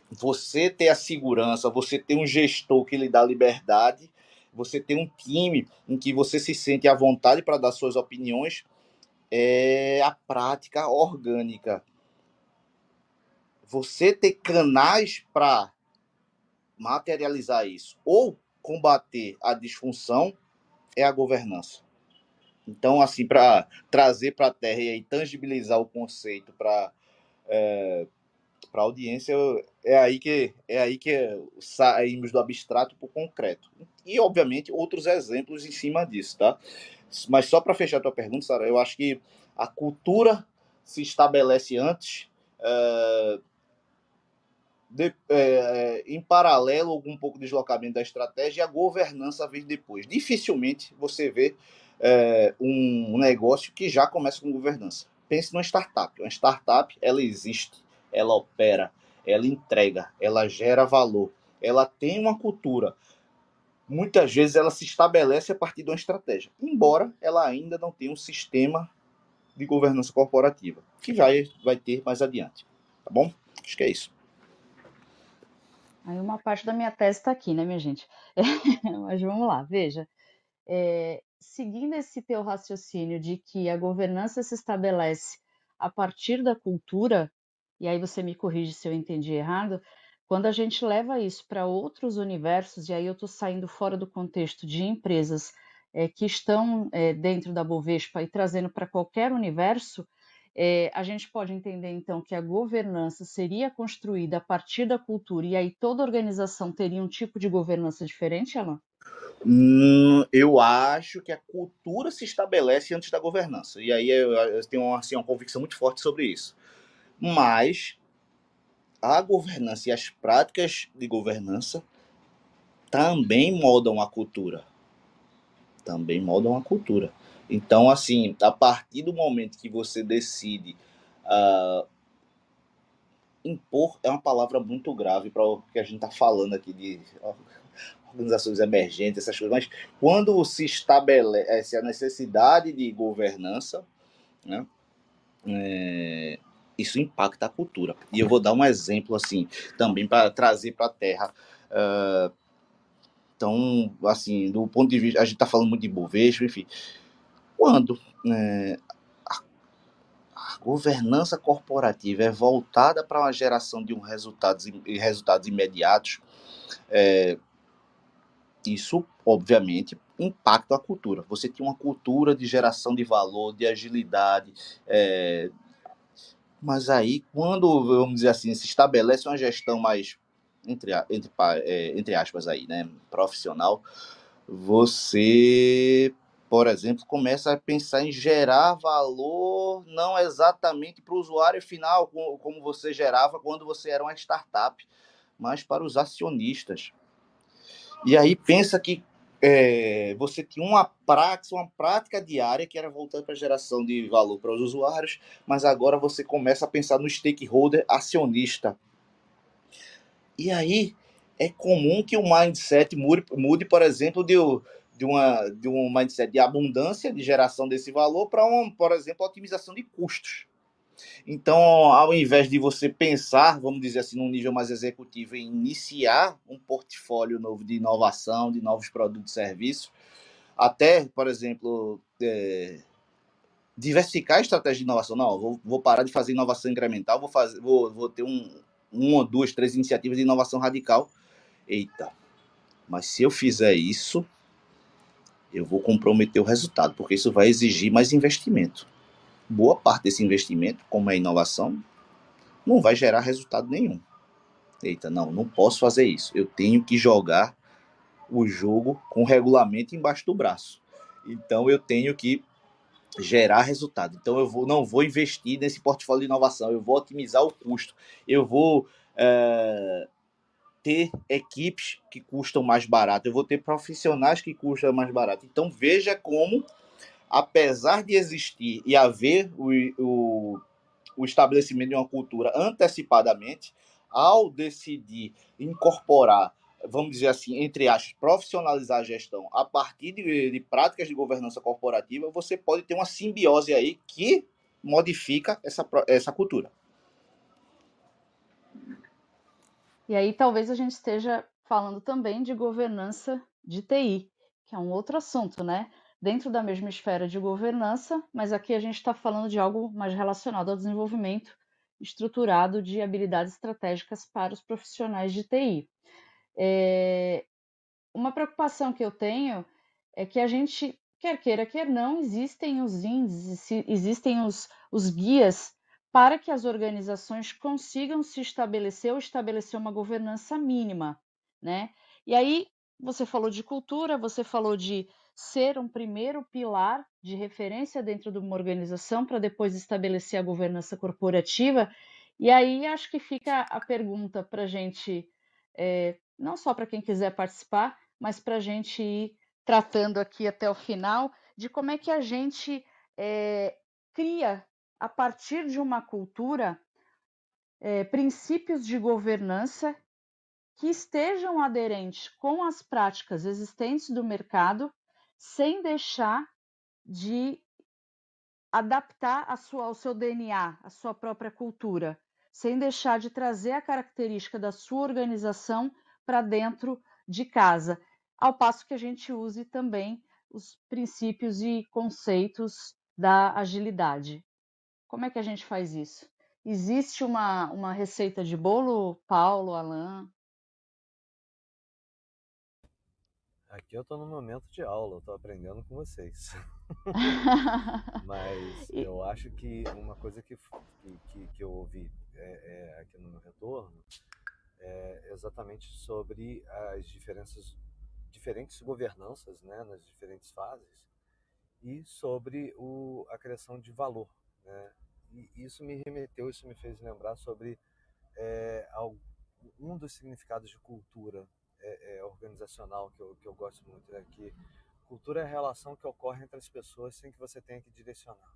você ter a segurança, você ter um gestor que lhe dá liberdade, você ter um time em que você se sente à vontade para dar suas opiniões, é a prática orgânica. Você ter canais para materializar isso ou combater a disfunção é a governança. Então, assim, para trazer para a Terra e tangibilizar o conceito para é, para audiência, é aí que é aí que saímos do abstrato para o concreto. E, obviamente, outros exemplos em cima disso, tá? Mas só para fechar a tua pergunta, Sara, eu acho que a cultura se estabelece antes, é, de, é, em paralelo um pouco de deslocamento da estratégia e a governança vem depois. Dificilmente você vê é, um negócio que já começa com governança. Pense numa startup. Uma startup, ela existe, ela opera, ela entrega, ela gera valor, ela tem uma cultura muitas vezes ela se estabelece a partir de uma estratégia, embora ela ainda não tenha um sistema de governança corporativa, que já vai ter mais adiante. Tá bom? Acho que é isso. Aí uma parte da minha tese está aqui, né, minha gente? Mas vamos lá, veja. É, seguindo esse teu raciocínio de que a governança se estabelece a partir da cultura, e aí você me corrige se eu entendi errado, quando a gente leva isso para outros universos, e aí eu estou saindo fora do contexto de empresas é, que estão é, dentro da Bovespa e trazendo para qualquer universo, é, a gente pode entender então que a governança seria construída a partir da cultura e aí toda organização teria um tipo de governança diferente, Alan? Hum, eu acho que a cultura se estabelece antes da governança. E aí eu, eu tenho assim, uma convicção muito forte sobre isso. Mas a governança e as práticas de governança também moldam a cultura. Também moldam a cultura. Então, assim, a partir do momento que você decide uh, impor, é uma palavra muito grave para o que a gente está falando aqui de organizações emergentes, essas coisas, mas quando se estabelece a necessidade de governança, né, é, isso impacta a cultura. E eu vou dar um exemplo assim, também para trazer para a Terra. Uh, então, assim, do ponto de vista, a gente está falando muito de Bovespa, enfim. Quando é, a, a, governança corporativa é voltada para uma geração de um resultados, resultados imediatos, é, isso, obviamente, impacta a cultura. Você tem uma cultura de geração de valor, de agilidade, é, mas aí, quando, vamos dizer assim, se estabelece uma gestão mais entre, entre, é, entre aspas aí, né, profissional, você, por exemplo, começa a pensar em gerar valor não exatamente para o usuário final, como você gerava quando você era uma startup, mas para os acionistas. E aí pensa que é, você tinha uma prática, uma prática diária que era voltada para a geração de valor para os usuários, mas agora você começa a pensar no stakeholder acionista. E aí é comum que o mindset mude, mude por exemplo, de, de, uma, de um mindset de abundância, de geração desse valor, para, um, por exemplo, otimização de custos. Então, ao invés de você pensar, vamos dizer assim, num nível mais executivo, em iniciar um portfólio novo de inovação, de novos produtos e serviços, até, por exemplo, é, diversificar a estratégia de inovação. Não, vou, vou, parar de fazer inovação incremental, vou, fazer, vou, vou ter um, uma, duas, três iniciativas de inovação radical. Eita, mas se eu fizer isso, eu vou comprometer o resultado, porque isso vai exigir mais investimento boa parte desse investimento, como é inovação, não vai gerar resultado nenhum. Eita, não, não posso fazer isso. Eu tenho que jogar o jogo com regulamento embaixo do braço. Então eu tenho que gerar resultado. Então eu vou, não vou investir nesse portfólio de inovação, eu vou otimizar o custo, eu vou é, ter equipes que custam mais barato, eu vou ter profissionais que custam mais barato. Então veja como apesar de existir e haver o, o, o estabelecimento de uma cultura antecipadamente, ao decidir incorporar, vamos dizer assim, entre aspas, profissionalizar a gestão a partir de, de práticas de governança corporativa, você pode ter uma simbiose aí que modifica essa, essa cultura. E aí talvez a gente esteja falando também de governança de TI, que é um outro assunto, né? Dentro da mesma esfera de governança, mas aqui a gente está falando de algo mais relacionado ao desenvolvimento estruturado de habilidades estratégicas para os profissionais de TI. É, uma preocupação que eu tenho é que a gente, quer queira, quer não, existem os índices, existem os, os guias para que as organizações consigam se estabelecer ou estabelecer uma governança mínima, né? E aí você falou de cultura, você falou de ser um primeiro pilar de referência dentro de uma organização para depois estabelecer a governança corporativa. E aí acho que fica a pergunta para a gente, é, não só para quem quiser participar, mas para a gente ir tratando aqui até o final, de como é que a gente é, cria, a partir de uma cultura, é, princípios de governança que estejam aderentes com as práticas existentes do mercado sem deixar de adaptar a sua, ao seu DNA, a sua própria cultura, sem deixar de trazer a característica da sua organização para dentro de casa, ao passo que a gente use também os princípios e conceitos da agilidade. Como é que a gente faz isso? Existe uma, uma receita de bolo, Paulo, Alain? Aqui eu estou no momento de aula, eu estou aprendendo com vocês. Mas eu acho que uma coisa que, que, que eu ouvi é, é, aqui no meu retorno é exatamente sobre as diferenças, diferentes governanças né, nas diferentes fases e sobre o, a criação de valor. Né? E isso me remeteu, isso me fez lembrar sobre é, um dos significados de cultura é, é, organizacional que eu, que eu gosto muito, é que cultura é a relação que ocorre entre as pessoas sem que você tenha que direcionar.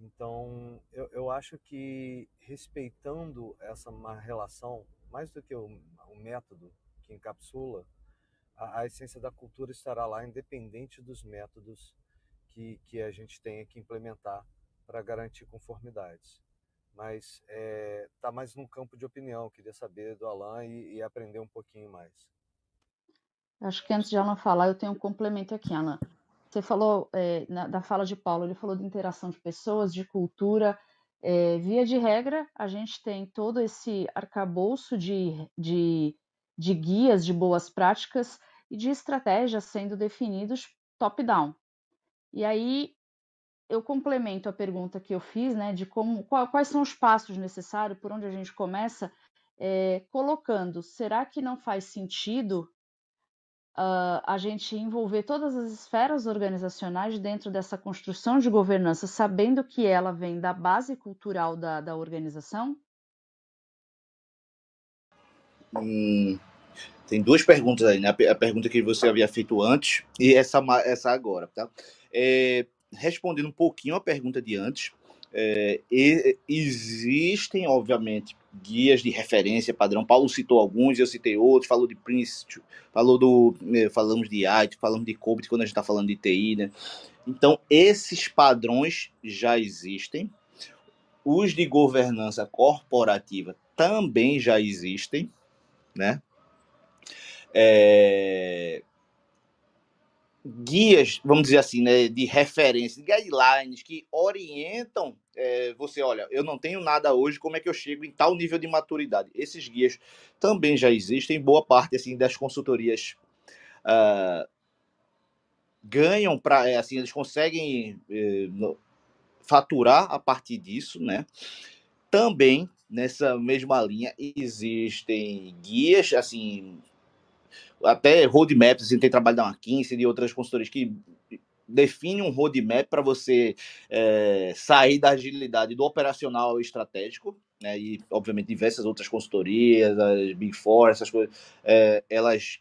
Então, eu, eu acho que respeitando essa relação, mais do que o, o método que encapsula, a, a, essência da cultura estará lá, independente dos métodos que, que a gente tenha que implementar para garantir conformidades mas está tá mais num campo de opinião. Queria saber do Alan e, e, aprender um pouquinho mais. Acho que antes de Alan falar, eu tenho um complemento aqui, Alan. Você falou é, na, da fala de Paulo, ele falou de interação de pessoas, de cultura. É, via de regra, a gente tem todo esse arcabouço de, de, de guias de boas práticas e de estratégias sendo definidos top-down. E aí eu complemento a pergunta que eu fiz, né, de como, qual, quais são os passos necessários, por onde a gente começa. é, colocando: será que não faz sentido uh, a gente envolver todas as esferas organizacionais dentro dessa construção de governança, sabendo que ela vem da base cultural da, da organização? Hum, tem duas perguntas aí, né? A pergunta que você havia feito antes e essa, essa agora, tá? É, respondendo um pouquinho a pergunta de antes, é, existem, obviamente, guias de referência padrão. Paulo citou alguns, eu citei outros, falou de Prince, falou do. Né, falamos de IT, falamos de COBIT quando a gente está falando de TI, né? Então, esses padrões já existem. Os de governança corporativa também já existem, né? É, guias, vamos dizer assim, né, de referência, guidelines que orientam é, você, olha, eu não tenho nada hoje, como é que eu chego em tal nível de maturidade? Esses guias também já existem, boa parte assim das consultorias uh, ganham para, é, assim, eles conseguem é, faturar a partir disso, né? Também nessa mesma linha existem guias, assim, até roadmaps, assim, tem trabalho da McKinsey e de outras consultorias que define um roadmap para você é, sair da agilidade do operacional estratégico, né, e obviamente diversas outras consultorias, as Big Four, essas coisas, é, elas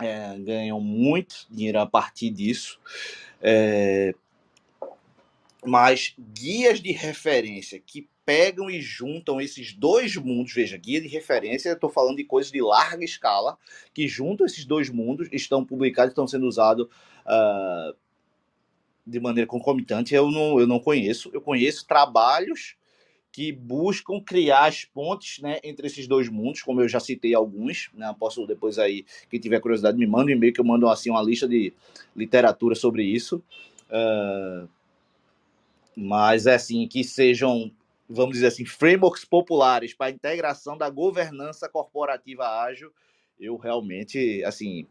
é, ganham muito dinheiro a partir disso. mas guias de referência que pegam e juntam esses dois mundos. Veja, guia de referência, estou falando de coisas de larga escala, que juntam esses dois mundos, estão publicados, estão sendo usados uh, de maneira concomitante. Eu não, eu não conheço. Eu conheço trabalhos que buscam criar as pontes né, entre esses dois mundos, como eu já citei alguns. Né, posso depois aí, quem tiver curiosidade, me manda um e-mail que eu mando assim, uma lista de literatura sobre isso. Uh, mas é assim, que sejam vamos dizer assim, frameworks populares para a integração da governança corporativa ágil, eu realmente, assim,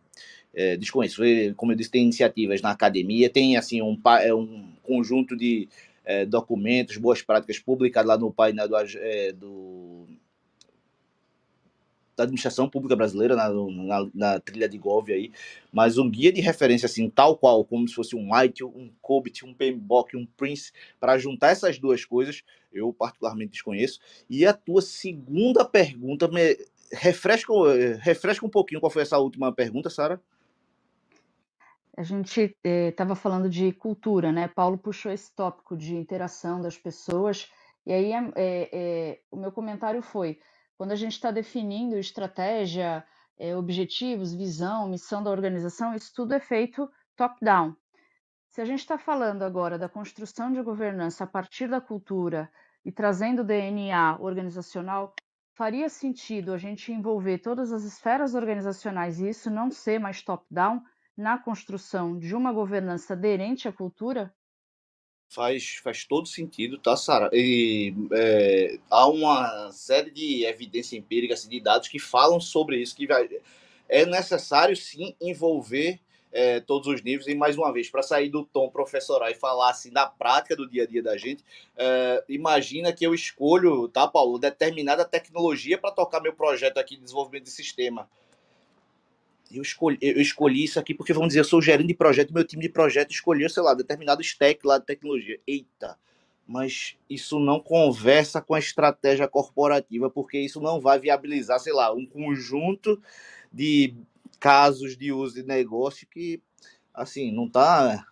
é, desconheço. Como eu disse, tem iniciativas na academia, tem, assim, um, é, um conjunto de é, documentos, boas práticas publicados lá no painel do, é, do da administração pública brasileira na, na, na, trilha de Gov aí, mas um guia de referência assim, tal qual, como se fosse um ITIL, um COBIT, um PMBOK, um Prince, para juntar essas duas coisas, eu particularmente desconheço. E a tua segunda pergunta, me refresca, refresca um pouquinho qual foi essa última pergunta, Sara? A gente estava eh, falando de cultura, né? Paulo puxou esse tópico de interação das pessoas, e aí é, é, o meu comentário foi: quando a gente está definindo estratégia, é, objetivos, visão, missão da organização, isso tudo é feito top-down. Se a gente está falando agora da construção de governança a partir da cultura e trazendo DNA organizacional, faria sentido a gente envolver todas as esferas organizacionais e isso não ser mais top-down na construção de uma governança aderente à cultura? Faz, faz todo sentido, tá, Sara? E é, há uma série de evidência empírica, assim, de dados que falam sobre isso, que vai, é necessário sim envolver é, todos os níveis. E mais uma vez, para sair do tom professoral e falar assim da prática do dia a dia da gente, é, imagina que eu escolho, tá, Paulo, determinada tecnologia para tocar meu projeto aqui de desenvolvimento de sistema eu escolhi, eu escolhi isso aqui porque, vamos dizer, eu sou gerente de projeto, meu time de projeto escolheu, sei lá, determinado stack lá de tecnologia. Eita, mas isso não conversa com a estratégia corporativa, porque isso não vai viabilizar, sei lá, um conjunto de casos de uso de negócio que, assim, não está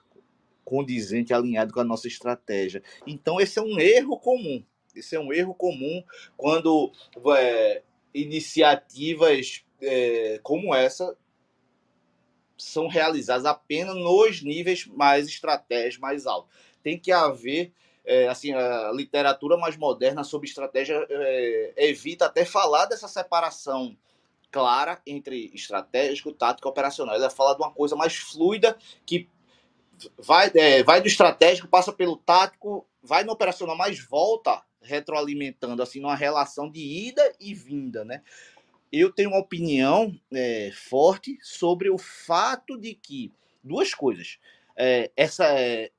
condizente, alinhado com a nossa estratégia. Então, esse é um erro comum. Esse é um erro comum quando é, iniciativas é, como essa são realizadas apenas nos níveis mais estratégicos, mais altos. Tem que haver, é, assim, a literatura mais moderna sobre estratégia é, evita até falar dessa separação clara entre estratégico, tático e operacional. Ela fala de uma coisa mais fluida que vai, é, vai do estratégico, passa pelo tático, vai no operacional, mas volta retroalimentando, assim, numa relação de ida e vinda, né? Eu tenho uma opinião é, forte sobre o fato de que duas coisas. É, essa é,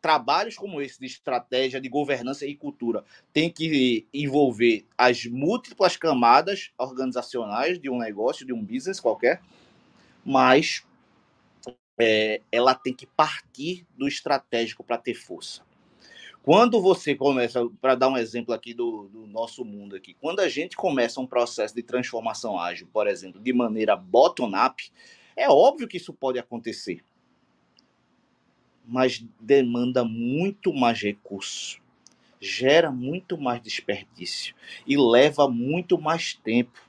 trabalhos como esse de estratégia, de governança e cultura tem que envolver as múltiplas camadas organizacionais de um negócio, de um business qualquer, mas é, ela tem que partir do estratégico para ter força. Quando você começa, para dar um exemplo aqui do, do, nosso mundo aqui, quando a gente começa um processo de transformação ágil, por exemplo, de maneira bottom-up, é óbvio que isso pode acontecer mas demanda muito mais recurso, gera muito mais desperdício e leva muito mais tempo.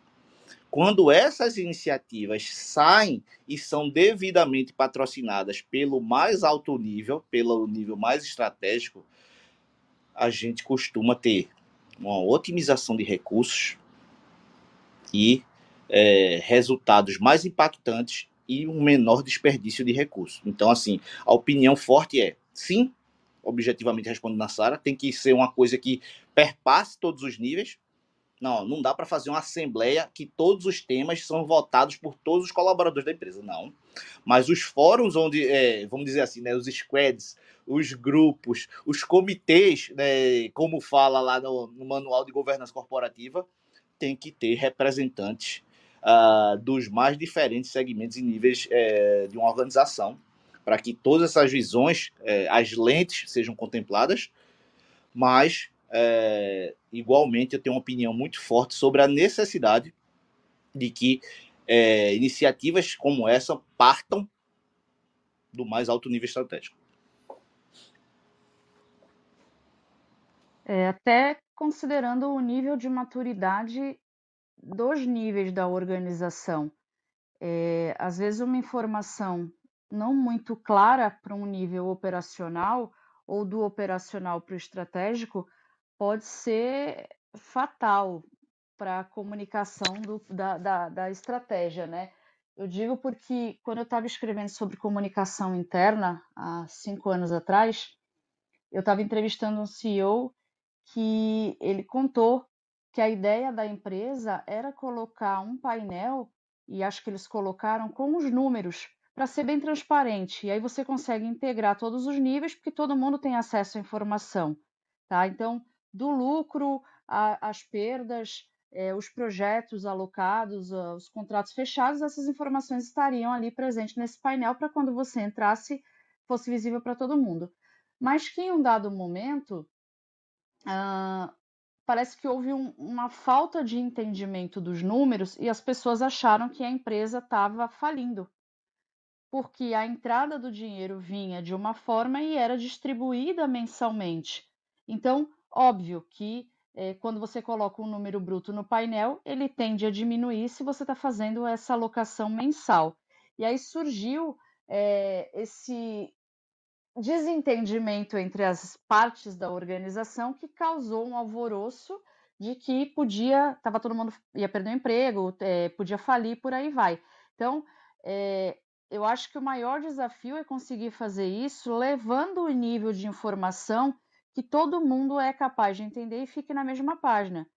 Quando essas iniciativas saem e são devidamente patrocinadas pelo mais alto nível, pelo nível mais estratégico, a gente costuma ter uma otimização de recursos e é, resultados mais impactantes e um menor desperdício de recursos. Então, assim, a opinião forte é sim, objetivamente respondendo na Sara, tem que ser uma coisa que perpasse todos os níveis. Não, não dá para fazer uma assembleia que todos os temas são votados por todos os colaboradores da empresa, não. Mas os fóruns onde, é, vamos dizer assim, né, os squads, os grupos, os comitês, né, como fala lá no, no manual de governança corporativa, tem que ter representantes uh, dos mais diferentes segmentos e níveis é, de uma organização, para que todas essas visões, é, as lentes sejam contempladas, mas é, igualmente eu tenho uma opinião muito forte sobre a necessidade de que é, iniciativas como essa partam do mais alto nível estratégico. É, até considerando o nível de maturidade dos níveis da organização. É, às vezes, uma informação não muito clara para um nível operacional ou do operacional para o estratégico pode ser fatal para a comunicação do, da, da, da estratégia, né? Eu digo porque quando eu estava escrevendo sobre comunicação interna há cinco anos atrás, eu estava entrevistando um CEO que ele contou que a ideia da empresa era colocar um painel, e acho que eles colocaram com os números, para ser bem transparente. E aí você consegue integrar todos os níveis, porque todo mundo tem acesso à informação. Tá? Então, do lucro, as perdas, é, os projetos alocados, os contratos fechados, essas informações estariam ali presentes nesse painel para quando você entrasse fosse visível para todo mundo. Mas que em um dado momento, uh, parece que houve um, uma falta de entendimento dos números e as pessoas acharam que a empresa estava falindo. Porque a entrada do dinheiro vinha de uma forma e era distribuída mensalmente. Então, óbvio que é, quando você coloca um número bruto no painel, ele tende a diminuir se você está fazendo essa alocação mensal. E aí surgiu é, esse desentendimento entre as partes da organização que causou um alvoroço de que podia, estava todo mundo ia perder o emprego, é, podia falir, por aí vai. Então, é, eu acho que o maior desafio é conseguir fazer isso levando o nível de informação que todo mundo é capaz de entender e fique na mesma página.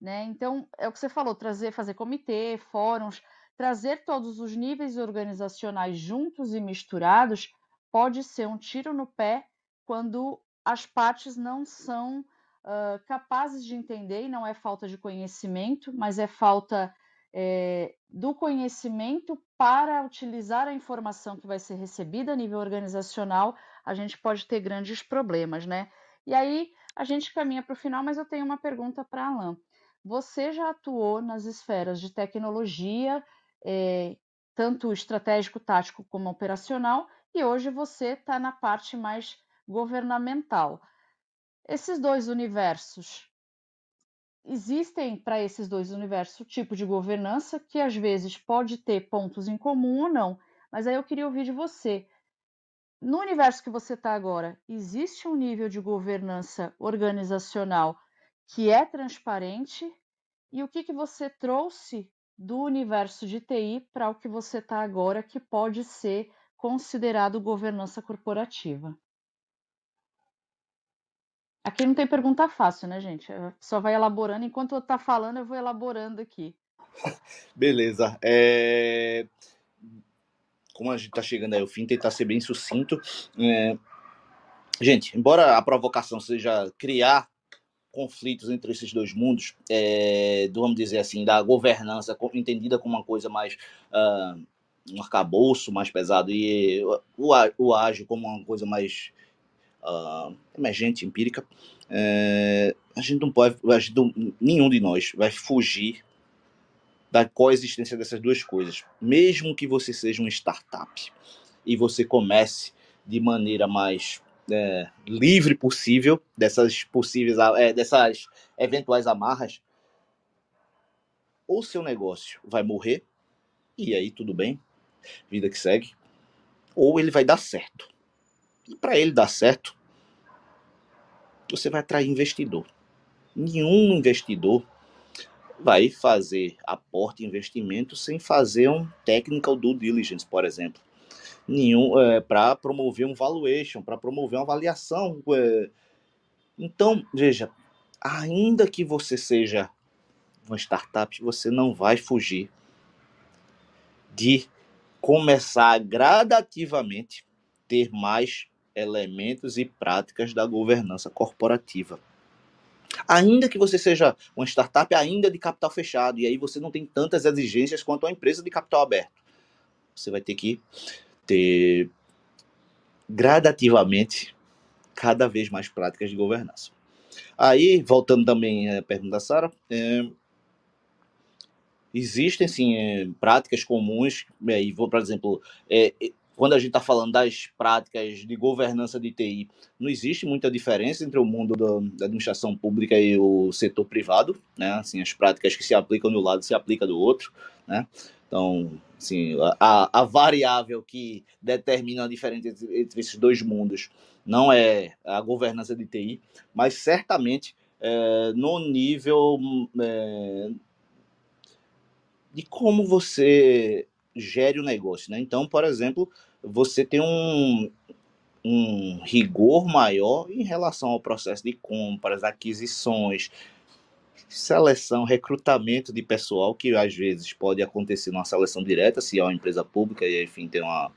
Né? Então, é o que você falou, trazer, fazer comitê, fóruns, trazer todos os níveis organizacionais juntos e misturados pode ser um tiro no pé quando as partes não são uh, capazes de entender, e não é falta de conhecimento, mas é falta é, do conhecimento para utilizar a informação que vai ser recebida a nível organizacional, a gente pode ter grandes problemas, né? E aí a gente caminha para o final, mas eu tenho uma pergunta para Alain. Você já atuou nas esferas de tecnologia, é, tanto estratégico, tático como operacional, e hoje você está na parte mais governamental. Esses dois universos existem para esses dois universos tipo de governança que às vezes pode ter pontos em comum ou não, mas aí eu queria ouvir de você. No universo que você está agora, existe um nível de governança organizacional que é transparente? E o que, que você trouxe do universo de TI para o que você está agora, que pode ser considerado governança corporativa? Aqui não tem pergunta fácil, né, gente? Só vai elaborando. Enquanto eu tá falando, eu vou elaborando aqui. Beleza. É... Como a gente está chegando aí ao fim, tentar ser bem sucinto. É... gente, embora a provocação seja criar conflitos entre esses dois mundos, é, vamos dizer assim, da governança entendida como uma coisa mais uh, um arcabouço mais pesado e o, ágil como uma coisa mais uh, emergente, empírica, é, a gente não pode, a gente nenhum de nós vai fugir da coexistência dessas duas coisas. Mesmo que você seja uma startup e você comece de maneira mais é, livre possível dessas possíveis é, dessas eventuais amarras, ou seu negócio vai morrer e aí tudo bem, vida que segue, ou ele vai dar certo. E para ele dar certo, você vai atrair investidor. Nenhum investidor vai fazer aporte investimento sem fazer um technical due diligence, por exemplo. Nenhum é, para promover um valuation, para promover uma avaliação. É. Então, veja, ainda que você seja uma startup, você não vai fugir de começar gradativamente ter mais elementos e práticas da governança corporativa. Ainda que você seja uma startup ainda de capital fechado, e aí você não tem tantas exigências quanto uma empresa de capital aberto. Você vai ter que ter gradativamente cada vez mais práticas de governança. Aí, voltando também à pergunta da Sara, é, existem sim é, práticas comuns, e vou, por exemplo, é, quando a gente está falando das práticas de governança de TI, não existe muita diferença entre o mundo da, administração pública e o setor privado, né? Assim, as práticas que se aplicam de um lado se aplicam do outro, né? Então, assim, a, a variável que determina a diferença entre, entre esses dois mundos não é a governança de TI, mas certamente é, no nível é, de como você gere o negócio. Né? Então, por exemplo, você tem um, um rigor maior em relação ao processo de compras, aquisições, seleção, recrutamento de pessoal, que às vezes pode acontecer numa seleção direta, se é uma empresa pública e, enfim, tem uma,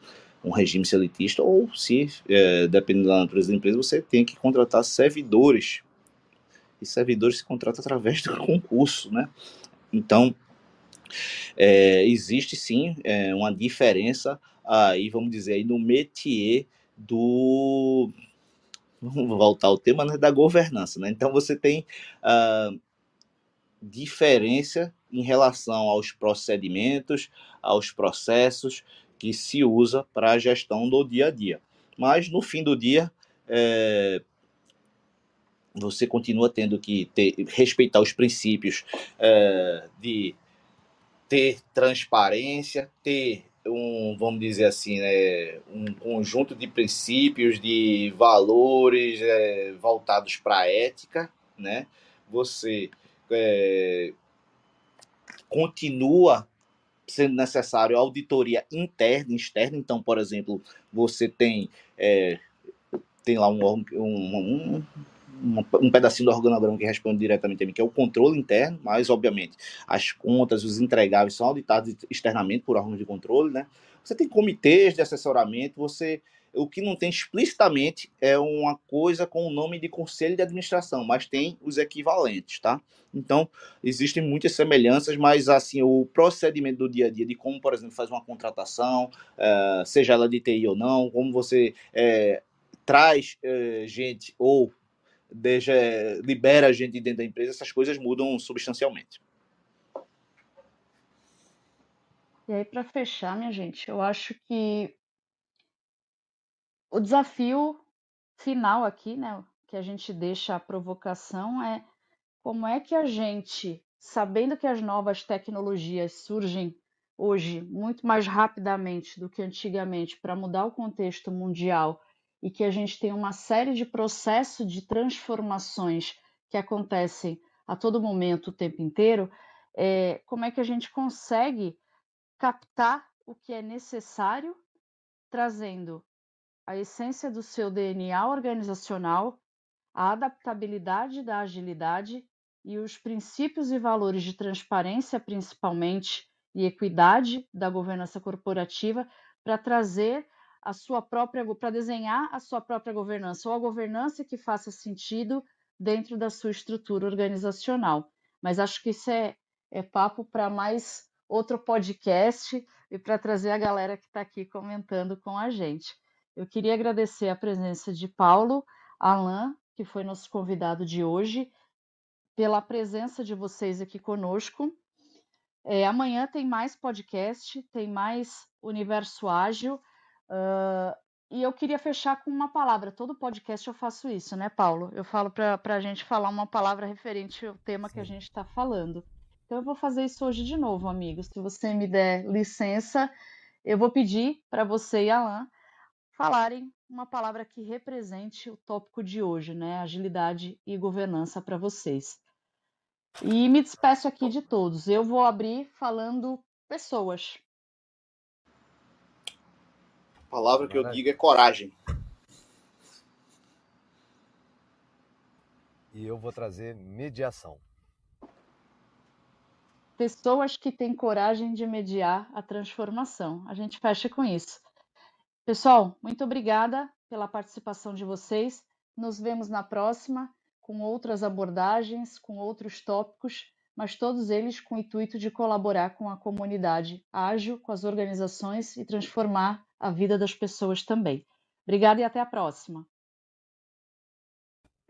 um regime selitista, ou se, é, dependendo da natureza da empresa, você tem que contratar servidores. E servidores se contratam através do concurso, né? Então, é, existe sim é, uma diferença aí, vamos dizer, aí no métier do. Vamos voltar ao tema né, da governança, né? Então você tem uh, diferença em relação aos procedimentos, aos processos que se usa para a gestão do dia a dia. Mas no fim do dia, é, você continua tendo que ter, respeitar os princípios é, de ter transparência, ter um, vamos dizer assim, né, um conjunto de princípios, de valores é, voltados para a ética, né? Você é, continua sendo necessário auditoria interna e externa. Então, por exemplo, você tem é, tem lá um, um, um, um pedacinho do organograma que responde diretamente a mim, que é o controle interno, mas, obviamente, as contas, os entregáveis são auditados externamente por órgãos de controle, né? Você tem comitês de assessoramento, você o que não tem explicitamente é uma coisa com o nome de conselho de administração, mas tem os equivalentes, tá? Então, existem muitas semelhanças, mas assim, o procedimento do dia a dia, de como, por exemplo, faz uma contratação, uh, seja ela de TI ou não, como você é, traz uh, gente ou deixa, libera a gente dentro da empresa, essas coisas mudam substancialmente. E aí, para fechar, minha gente, eu acho que o desafio final aqui, né, que a gente deixa a provocação é como é que a gente, sabendo que as novas tecnologias surgem hoje muito mais rapidamente do que antigamente para mudar o contexto mundial e que a gente tem uma série de processos de transformações que acontecem a todo momento, o tempo inteiro, é, como é que a gente consegue captar o que é necessário, trazendo a essência do seu DNA organizacional, a adaptabilidade da agilidade e os princípios e valores de transparência, principalmente, e equidade da governança corporativa, para trazer a sua própria, para desenhar a sua própria governança, ou a governança que faça sentido dentro da sua estrutura organizacional. Mas acho que isso é, é papo para mais outro podcast e para trazer a galera que está aqui comentando com a gente. Eu queria agradecer a presença de Paulo, Alain, que foi nosso convidado de hoje, pela presença de vocês aqui conosco. É, amanhã tem mais podcast, tem mais Universo Ágil. Uh, e eu queria fechar com uma palavra. Todo podcast eu faço isso, né, Paulo? Eu falo para a gente falar uma palavra referente ao tema Sim. que a gente está falando. Então eu vou fazer isso hoje de novo, amigos. Se você me der licença, eu vou pedir para você e Alan falarem uma palavra que represente o tópico de hoje, né? Agilidade e governança para vocês. E me despeço aqui de todos. Eu vou abrir falando pessoas. A palavra que eu digo é coragem. E eu vou trazer mediação pessoas que têm coragem de mediar a transformação. A gente fecha com isso. Pessoal, muito obrigada pela participação de vocês. Nos vemos na próxima com outras abordagens, com outros tópicos, mas todos eles com o intuito de colaborar com a comunidade ágil, com as organizações e transformar a vida das pessoas também. Obrigada e até a próxima.